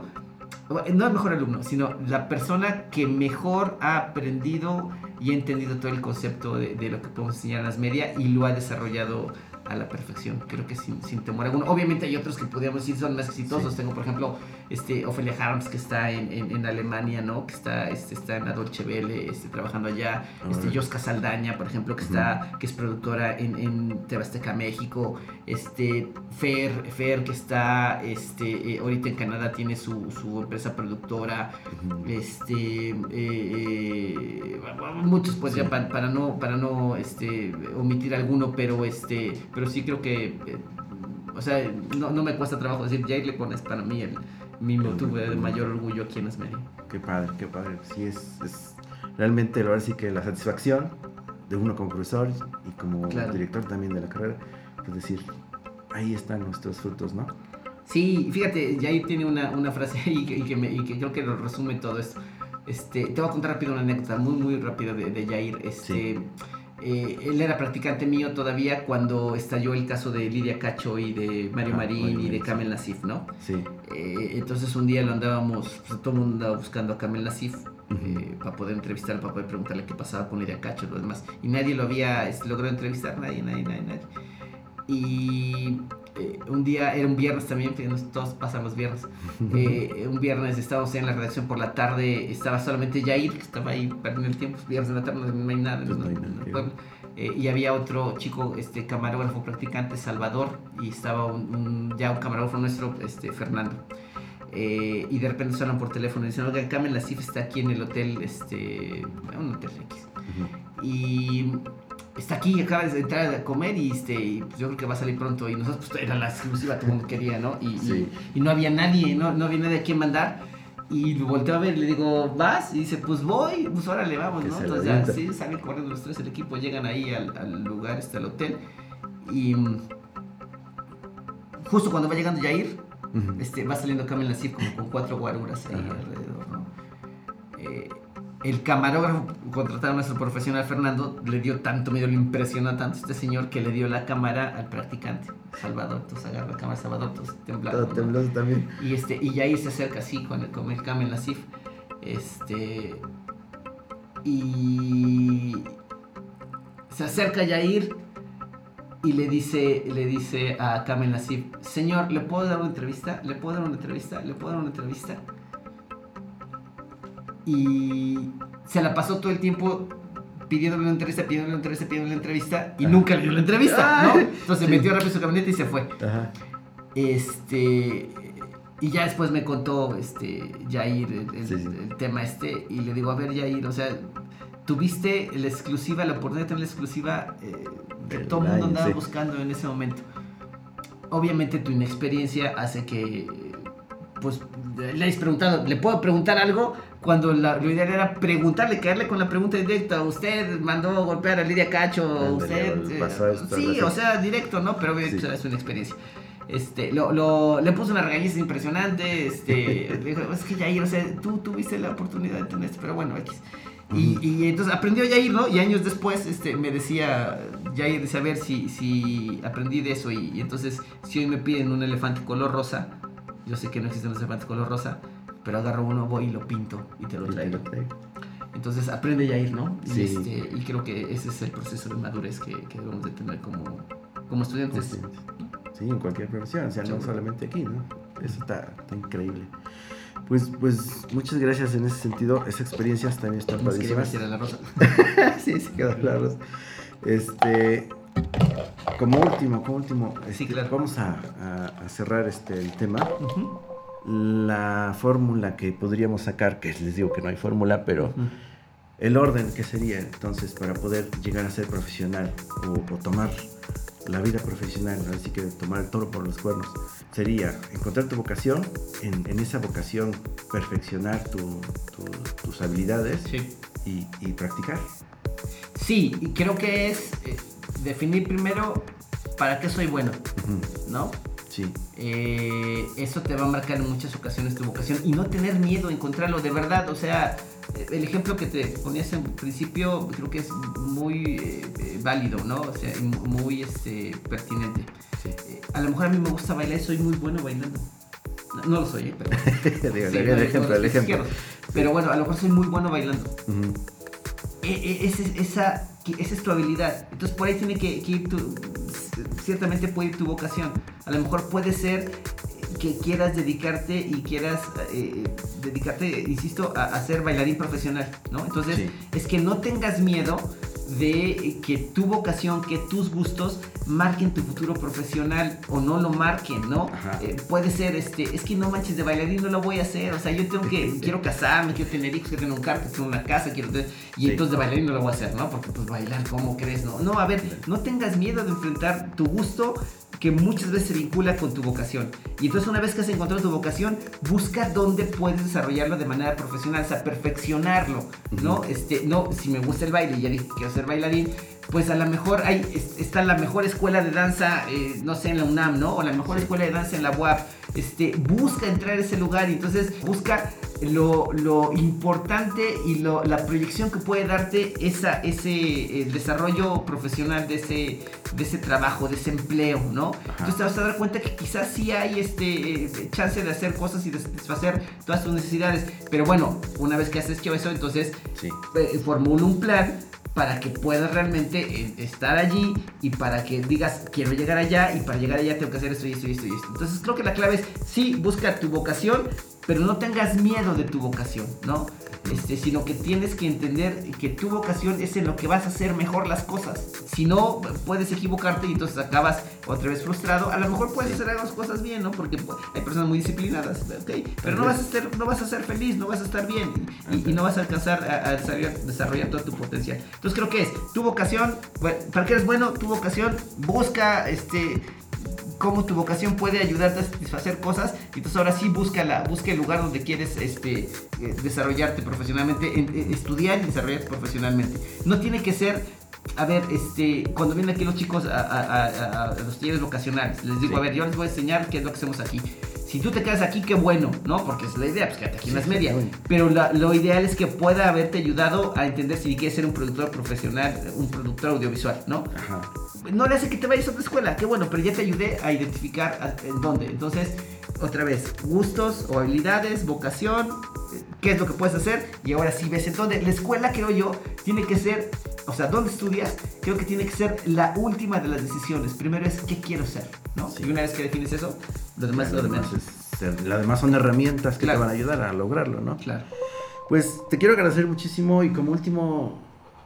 no el mejor alumno, sino la persona que mejor ha aprendido y ha entendido todo el concepto de, de lo que podemos enseñar en las media y lo ha desarrollado a la perfección, creo que sin, sin temor alguno. Obviamente hay otros que podríamos decir son más exitosos. Sí. Tengo, por ejemplo, este, Ophelia Harms, que está en, en- en Alemania, ¿no? Que está, este, está en la Dolce Welle, este, trabajando allá. Este, Órale. Josca Saldaña, por ejemplo, que, está, que es productora en, en Tebasteca, México. Este, Fer, Fer, que está este, eh, ahorita en Canadá, tiene su, su empresa productora este eh, eh, muchos pues ya pa- para no para no este omitir alguno pero este pero sí creo que o sea no, no me cuesta trabajo decir Jair Lecon es para mí el mi motivo de mayor orgullo aquí en Asmedia Qué padre, qué padre. Sí, es, es realmente ahora sí que la satisfacción de uno como profesor y como Claro. director también de la carrera, pues decir, ahí están nuestros frutos, ¿no? Sí, fíjate, Jair tiene una, una frase ahí que, y que, me- y que creo que lo resume todo esto. Este, te voy a contar rápido una anécdota, muy, muy rápida de, de Jair. Este, eh, él era practicante mío todavía cuando estalló el caso de Lidia Cacho y de Mario Ah, Marín y de Kamel. Nasif, ¿no? Sí. Eh, entonces un día lo andábamos, pues, todo el mundo andaba buscando a Kamel Nasif eh, para poder entrevistarlo, para poder preguntarle qué pasaba con Lidia Cacho y lo demás. Y nadie lo había este, logrado entrevistar, nadie, nadie, nadie, nadie. Y eh, un día, era un viernes también, todos pasan los viernes. [LAUGHS] Eh, un viernes estábamos en la redacción por la tarde, estaba solamente Jair, que estaba ahí perdiendo el tiempo. Viernes en la tarde no hay nada, Pues no- no hay nada eh, y había otro chico, este camarógrafo practicante, Salvador, y estaba un, un- ya un camarógrafo nuestro, este Fernando. Y de repente suenan por teléfono y dicen, oiga, Carmen Lasif está aquí en el hotel, este, un hotel X. Y está aquí, acaba de entrar a comer y, este, y, pues, yo creo que va a salir pronto. Y nosotros, pues era la exclusiva, todo el mundo quería, ¿no? Y, y- Sí. y no había nadie, no, no había nadie a quien mandar. Y lo volteo a ver le digo, ¿vas? Y dice, pues voy, pues órale, vamos, ¿no? Entonces ya, sí, salen corriendo los tres, el equipo, llegan ahí al, al lugar, este, al hotel. Y mm, justo cuando va llegando Jair, Ujú. este, va saliendo Kamel Nasif como con cuatro guaruras ahí Ajá. alrededor, ¿no? Eh, el camarógrafo contratado a nuestro profesional Fernando le dio tanto miedo, le impresionó tanto este señor que le dio la cámara al practicante, Salvador, entonces agarra la cámara Salvador, entonces temblando. Todo también. Y este, y Jair se acerca así con el, con el Nasif. Este. Y. Se acerca Jair y le dice, le dice a Kamel Nasif, señor, ¿le puedo dar una entrevista? ¿Le puedo dar una entrevista? ¿Le puedo dar una entrevista? Y se la pasó todo el tiempo pidiéndole una entrevista, pidiéndole una entrevista, pidiéndole una entrevista y Ajá. nunca le dio la entrevista, ¿no? Entonces Sí. metió rápido su camioneta y se fue. Ajá. Este. Y ya después me contó este, Jair el, el- Sí, sí. el tema este. Y le digo, a ver, Jair, o sea, tuviste la exclusiva, la oportunidad de tener la exclusiva eh, que todo el mundo andaba buscando en ese momento. Obviamente tu inexperiencia hace que. Pues le hayas preguntado, ¿le puedo preguntar algo? Cuando la, lo ideal era preguntarle, caerle con la pregunta directa. Usted mandó golpear a Lidia Cacho, usted. eh, pasó esto, sí, o sea, directo, ¿no? Pero Sí. es una experiencia. Este, lo, lo- le puso una regañiza impresionante, este, le [LAUGHS] dijo, es que Jair, o sea, tú tuviste la oportunidad de tener esto, pero bueno, X. Y, y entonces aprendió Jair, ¿no? Y años después, este, me decía, Jair, decía, a ver si, si aprendí de eso y, y entonces, si hoy me piden un elefante color rosa, yo sé que no existen los elefantes color rosa, pero agarro uno, voy y lo pinto y te lo Y traigo. lo traigo. Entonces aprende Jair, ¿no? Y, Sí. este, y creo que ese es el proceso de madurez que, que debemos de tener como, como estudiantes. Sí, en cualquier profesión, o sea, no solamente aquí, ¿no? Eso está, está increíble. Pues, pues, muchas gracias en ese sentido. Esa experiencia también está Nos quería padrísima. vestir a la rosa. [LAUGHS] sí, sí, quedó claro. Este, como último, como último, Sí, este, claro. vamos a, a- a cerrar este el tema. Ujú. La fórmula que podríamos sacar, que les digo que no hay fórmula, pero el orden que sería entonces para poder llegar a ser profesional o, o tomar la vida profesional, así que tomar el toro por los cuernos, sería encontrar tu vocación, en, en esa vocación perfeccionar tu- tu- tus habilidades Sí. y, y practicar. Sí, y creo que es eh, definir primero para qué soy bueno, ¿no? Sí, Eh, eso te va a marcar en muchas ocasiones tu vocación y no tener miedo a encontrarlo de verdad. O sea, el ejemplo que te ponías en principio creo que es muy eh, eh, válido, ¿no? O sea, muy este, pertinente. sí. Eh, a lo mejor a mí me gusta bailar y soy muy bueno bailando. No, no lo soy, pero... [LAUGHS] Digo, Sí, el ejemplo, el. Pero bueno, a lo mejor soy muy bueno bailando. Ujú, E- e- ese- esa, que- esa es tu habilidad. Entonces por ahí tiene que, que ir tu... Ciertamente puede ir tu vocación. A lo mejor puede ser que quieras dedicarte y quieras eh, dedicarte, insisto, a, a ser bailarín profesional, ¿no? Entonces Sí. es que no tengas miedo de que tu vocación, que tus gustos marquen tu futuro profesional o no lo marquen, ¿no? Eh, puede ser, este, es que no manches de bailarín no lo voy a hacer, o sea, yo tengo que, [LAUGHS] quiero casarme, quiero tener hijos, quiero tener un carro, quiero tener una casa, quiero tener- y Sí. entonces de bailarín no lo voy a hacer, ¿no? Porque pues bailar, ¿cómo crees? No, no, a ver, no tengas miedo de enfrentar tu gusto que muchas veces se vincula con tu vocación. Y entonces una vez que has encontrado tu vocación, busca dónde puedes desarrollarlo de manera profesional, o sea, perfeccionarlo, ¿no? Este, no, si me gusta el baile y ya dije que quiero ser bailarín, pues a lo mejor hay, es- está la mejor escuela de danza, eh, no sé, en la UNAM, ¿no? O la mejor escuela de danza en la UAP. Este, busca entrar a ese lugar y entonces busca lo, lo importante y lo- la proyección que puede darte esa, ese eh, desarrollo profesional de ese, de ese trabajo, de ese empleo, ¿no? Entonces te vas a dar cuenta que quizás sí hay este eh, chance de hacer cosas y de satisfacer todas tus necesidades. Pero bueno, una vez que has hecho eso, entonces Sí. eh, formula un plan para que puedas realmente eh, estar allí y para que digas quiero llegar allá y para llegar allá tengo que hacer esto y esto y esto y esto. Entonces creo que la clave es sí, busca tu vocación, pero no tengas miedo de tu vocación, ¿no? Este, sino que tienes que entender que tu vocación es en lo que vas a hacer mejor las cosas. Si no, puedes equivocarte y entonces acabas otra vez frustrado. A lo mejor puedes hacer algunas cosas bien, ¿no? Porque pues, hay personas muy disciplinadas, ¿ok? Pero no vas a ser, no vas a ser feliz, no vas a estar bien y, y no vas a alcanzar a, a desarrollar, desarrollar todo tu potencial. Entonces creo que es tu vocación, bueno, para que eres bueno, tu vocación, busca este cómo tu vocación puede ayudarte a satisfacer cosas. Y entonces ahora sí busca, la, busca el lugar donde quieres este, eh, desarrollarte profesionalmente, en- en- estudiar y desarrollarte profesionalmente. No tiene que ser, a ver, este, cuando vienen aquí los chicos a, a- a- a- a los talleres vocacionales, les digo, Sí. a ver, yo les voy a enseñar qué es lo que hacemos aquí. Si tú te quedas aquí, qué bueno, ¿no? Porque es la idea, pues quédate aquí en las medias. Pero la- lo ideal es que pueda haberte ayudado a entender si quieres ser un productor profesional, un productor audiovisual, ¿no? Ajá. no le hace que te vayas a otra escuela, qué bueno, pero ya te ayudé a identificar en dónde. Entonces, otra vez, gustos o habilidades, vocación, eh, qué es lo que puedes hacer y ahora sí ves en dónde. La escuela, creo yo, tiene que ser, o sea, dónde estudias, creo que tiene que ser la última de las decisiones. Primero es qué quiero ser, ¿no? Sí. Y una vez que defines eso, lo demás es lo demás. es- ser- lo demás son herramientas que Claro. te van a ayudar a lograrlo, ¿no? Claro. Pues te quiero agradecer muchísimo y como último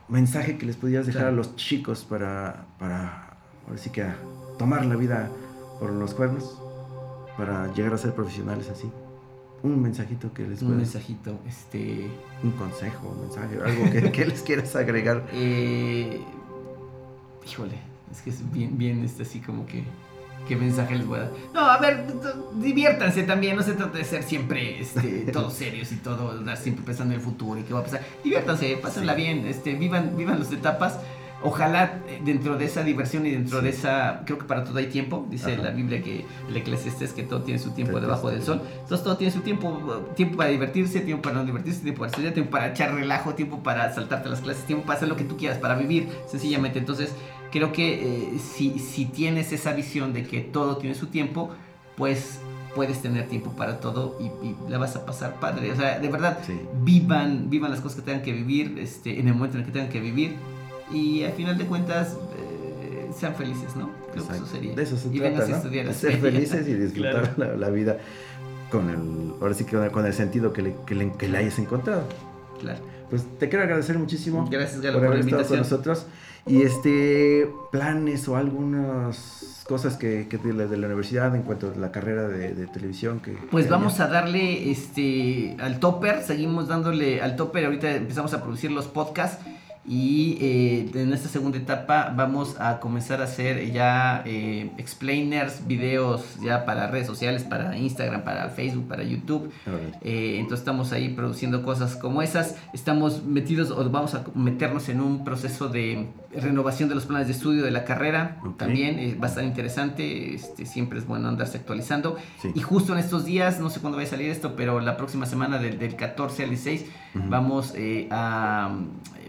mensaje que les pudieras dejar Claro. a los chicos para, para, ahora sí que a tomar la vida por los cuernos, para llegar a ser profesionales así. Un mensajito que les Un puedas, mensajito, este... un consejo, un mensaje, algo que, [LAUGHS] que les quieras agregar. Eh, híjole, es que es bien, bien, este, así como que. ¿Qué mensaje les voy a dar? No, a ver, diviértanse también. No se trata de ser siempre este, [LAUGHS] todos serios y todo, siempre pensando en el futuro y qué va a pasar. Diviértanse, pásenla bien, este, vivan, vivan las etapas. Ojalá eh, dentro de esa diversión y dentro de esa. Creo que para todo hay tiempo. Dice Ajá. la Biblia que el Eclesiastés que todo tiene su tiempo debajo del sol. Entonces todo tiene su tiempo, tiempo para divertirse, tiempo para no divertirse, tiempo para estudiar, tiempo para echar relajo, tiempo para saltarte las clases, tiempo para hacer lo que tú quieras, para vivir sencillamente. Entonces creo que eh, si, si tienes esa visión de que todo tiene su tiempo, pues puedes tener tiempo para todo y, y la vas a pasar padre. O sea, de verdad, Sí. vivan, vivan las cosas que tengan que vivir este, en el momento en el que tengan que vivir y al final de cuentas eh, sean felices, ¿no? Creo que eso Exacto. sería. De eso se y trata, vengas a ¿no? estudiar De a ser felices y [LAUGHS] disfrutar Claro. la, la vida con el, ahora sí que con el sentido que le, que le, que le hayas encontrado. Claro. Pues te quiero agradecer muchísimo Gracias, Galo, por por la haber estado con nosotros. Y este, planes o algunas cosas que, que de, la, de la universidad en cuanto a la carrera de, de televisión que... Pues que vamos haya. a darle este al topper, seguimos dándole al topper, ahorita empezamos a producir los podcasts y eh, en esta segunda etapa vamos a comenzar a hacer ya eh, explainers, videos ya para redes sociales, para Instagram, para Facebook, para YouTube. Eh, entonces estamos ahí produciendo cosas como esas. Estamos metidos o vamos a meternos en un proceso de renovación de los planes de estudio de la carrera. Ok. También eh, va a estar interesante. Este, siempre es bueno andarse actualizando. Sí. Y justo en estos días, no sé cuándo va a salir esto, pero la próxima semana del, del 14 al 16 Ujú. vamos eh, a...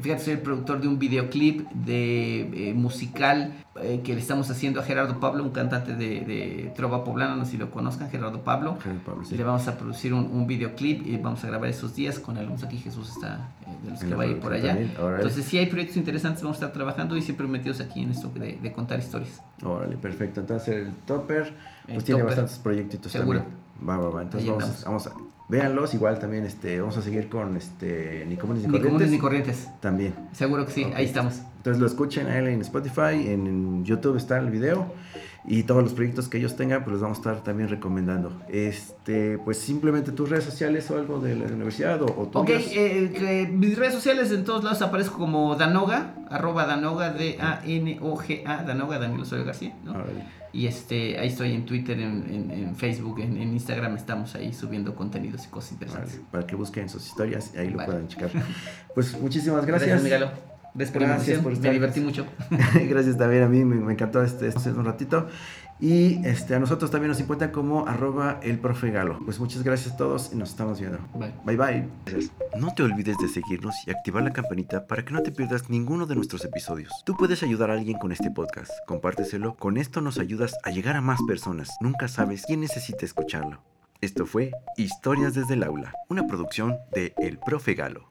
Fíjate, soy el productor de un videoclip de eh, musical eh, que le estamos haciendo a Gerardo Pablo, un cantante de, de trova poblana, no sé si lo conozcan, Gerardo Pablo. Jaime Pablo, sí. Le vamos a producir un, un videoclip y vamos a grabar esos días con Alonso aquí. Jesús está eh, de los que va a ir por allá. Entonces, sí hay proyectos interesantes, vamos a estar trabajando y siempre metidos aquí en esto de, de contar historias. Órale, perfecto. Entonces el Topper pues El tiene Topper. bastantes proyectitos Seguro. también. Va, va, va. Entonces vamos, vamos a... Véanlos, igual también este, vamos a seguir con este, Ni Comunes Ni Ni comunes Corrientes. ni corrientes. También. Seguro que sí, Ok. ahí estamos. Entonces lo escuchen a él en Spotify, en YouTube está el video y todos los proyectos que ellos tengan, pues los vamos a estar también recomendando. Este, pues simplemente tus redes sociales o algo de la universidad o, o tú. Ok, eh, que mis redes sociales en todos lados aparezco como Danoga, arroba Danoga, D-A-N-O-G-A, Danoga, Daniel Osorio García, ¿no? Órale. Y este, ahí estoy en Twitter, en, en- en Facebook, en, en Instagram, estamos ahí subiendo contenidos y cosas interesantes. Vale, para que busquen sus historias y ahí lo Vale. puedan checar. [LAUGHS] Pues muchísimas Gracias, gracias. Miguelo. Gracias por Gracias por me estar- divertí mucho. [LAUGHS] gracias también a mí, me, me encantó este, este un ratito. Y este, a nosotros también nos encuentran como arroba el profe Galo. Pues muchas gracias a todos y nos estamos viendo. Bye. Bye bye. No te olvides de seguirnos y activar la campanita para que no te pierdas ninguno de nuestros episodios. Tú puedes ayudar a alguien con este podcast. Compárteselo. Con esto nos ayudas a llegar a más personas. Nunca sabes quién necesita escucharlo. Esto fue Historias desde el aula, una producción de El Profe Galo.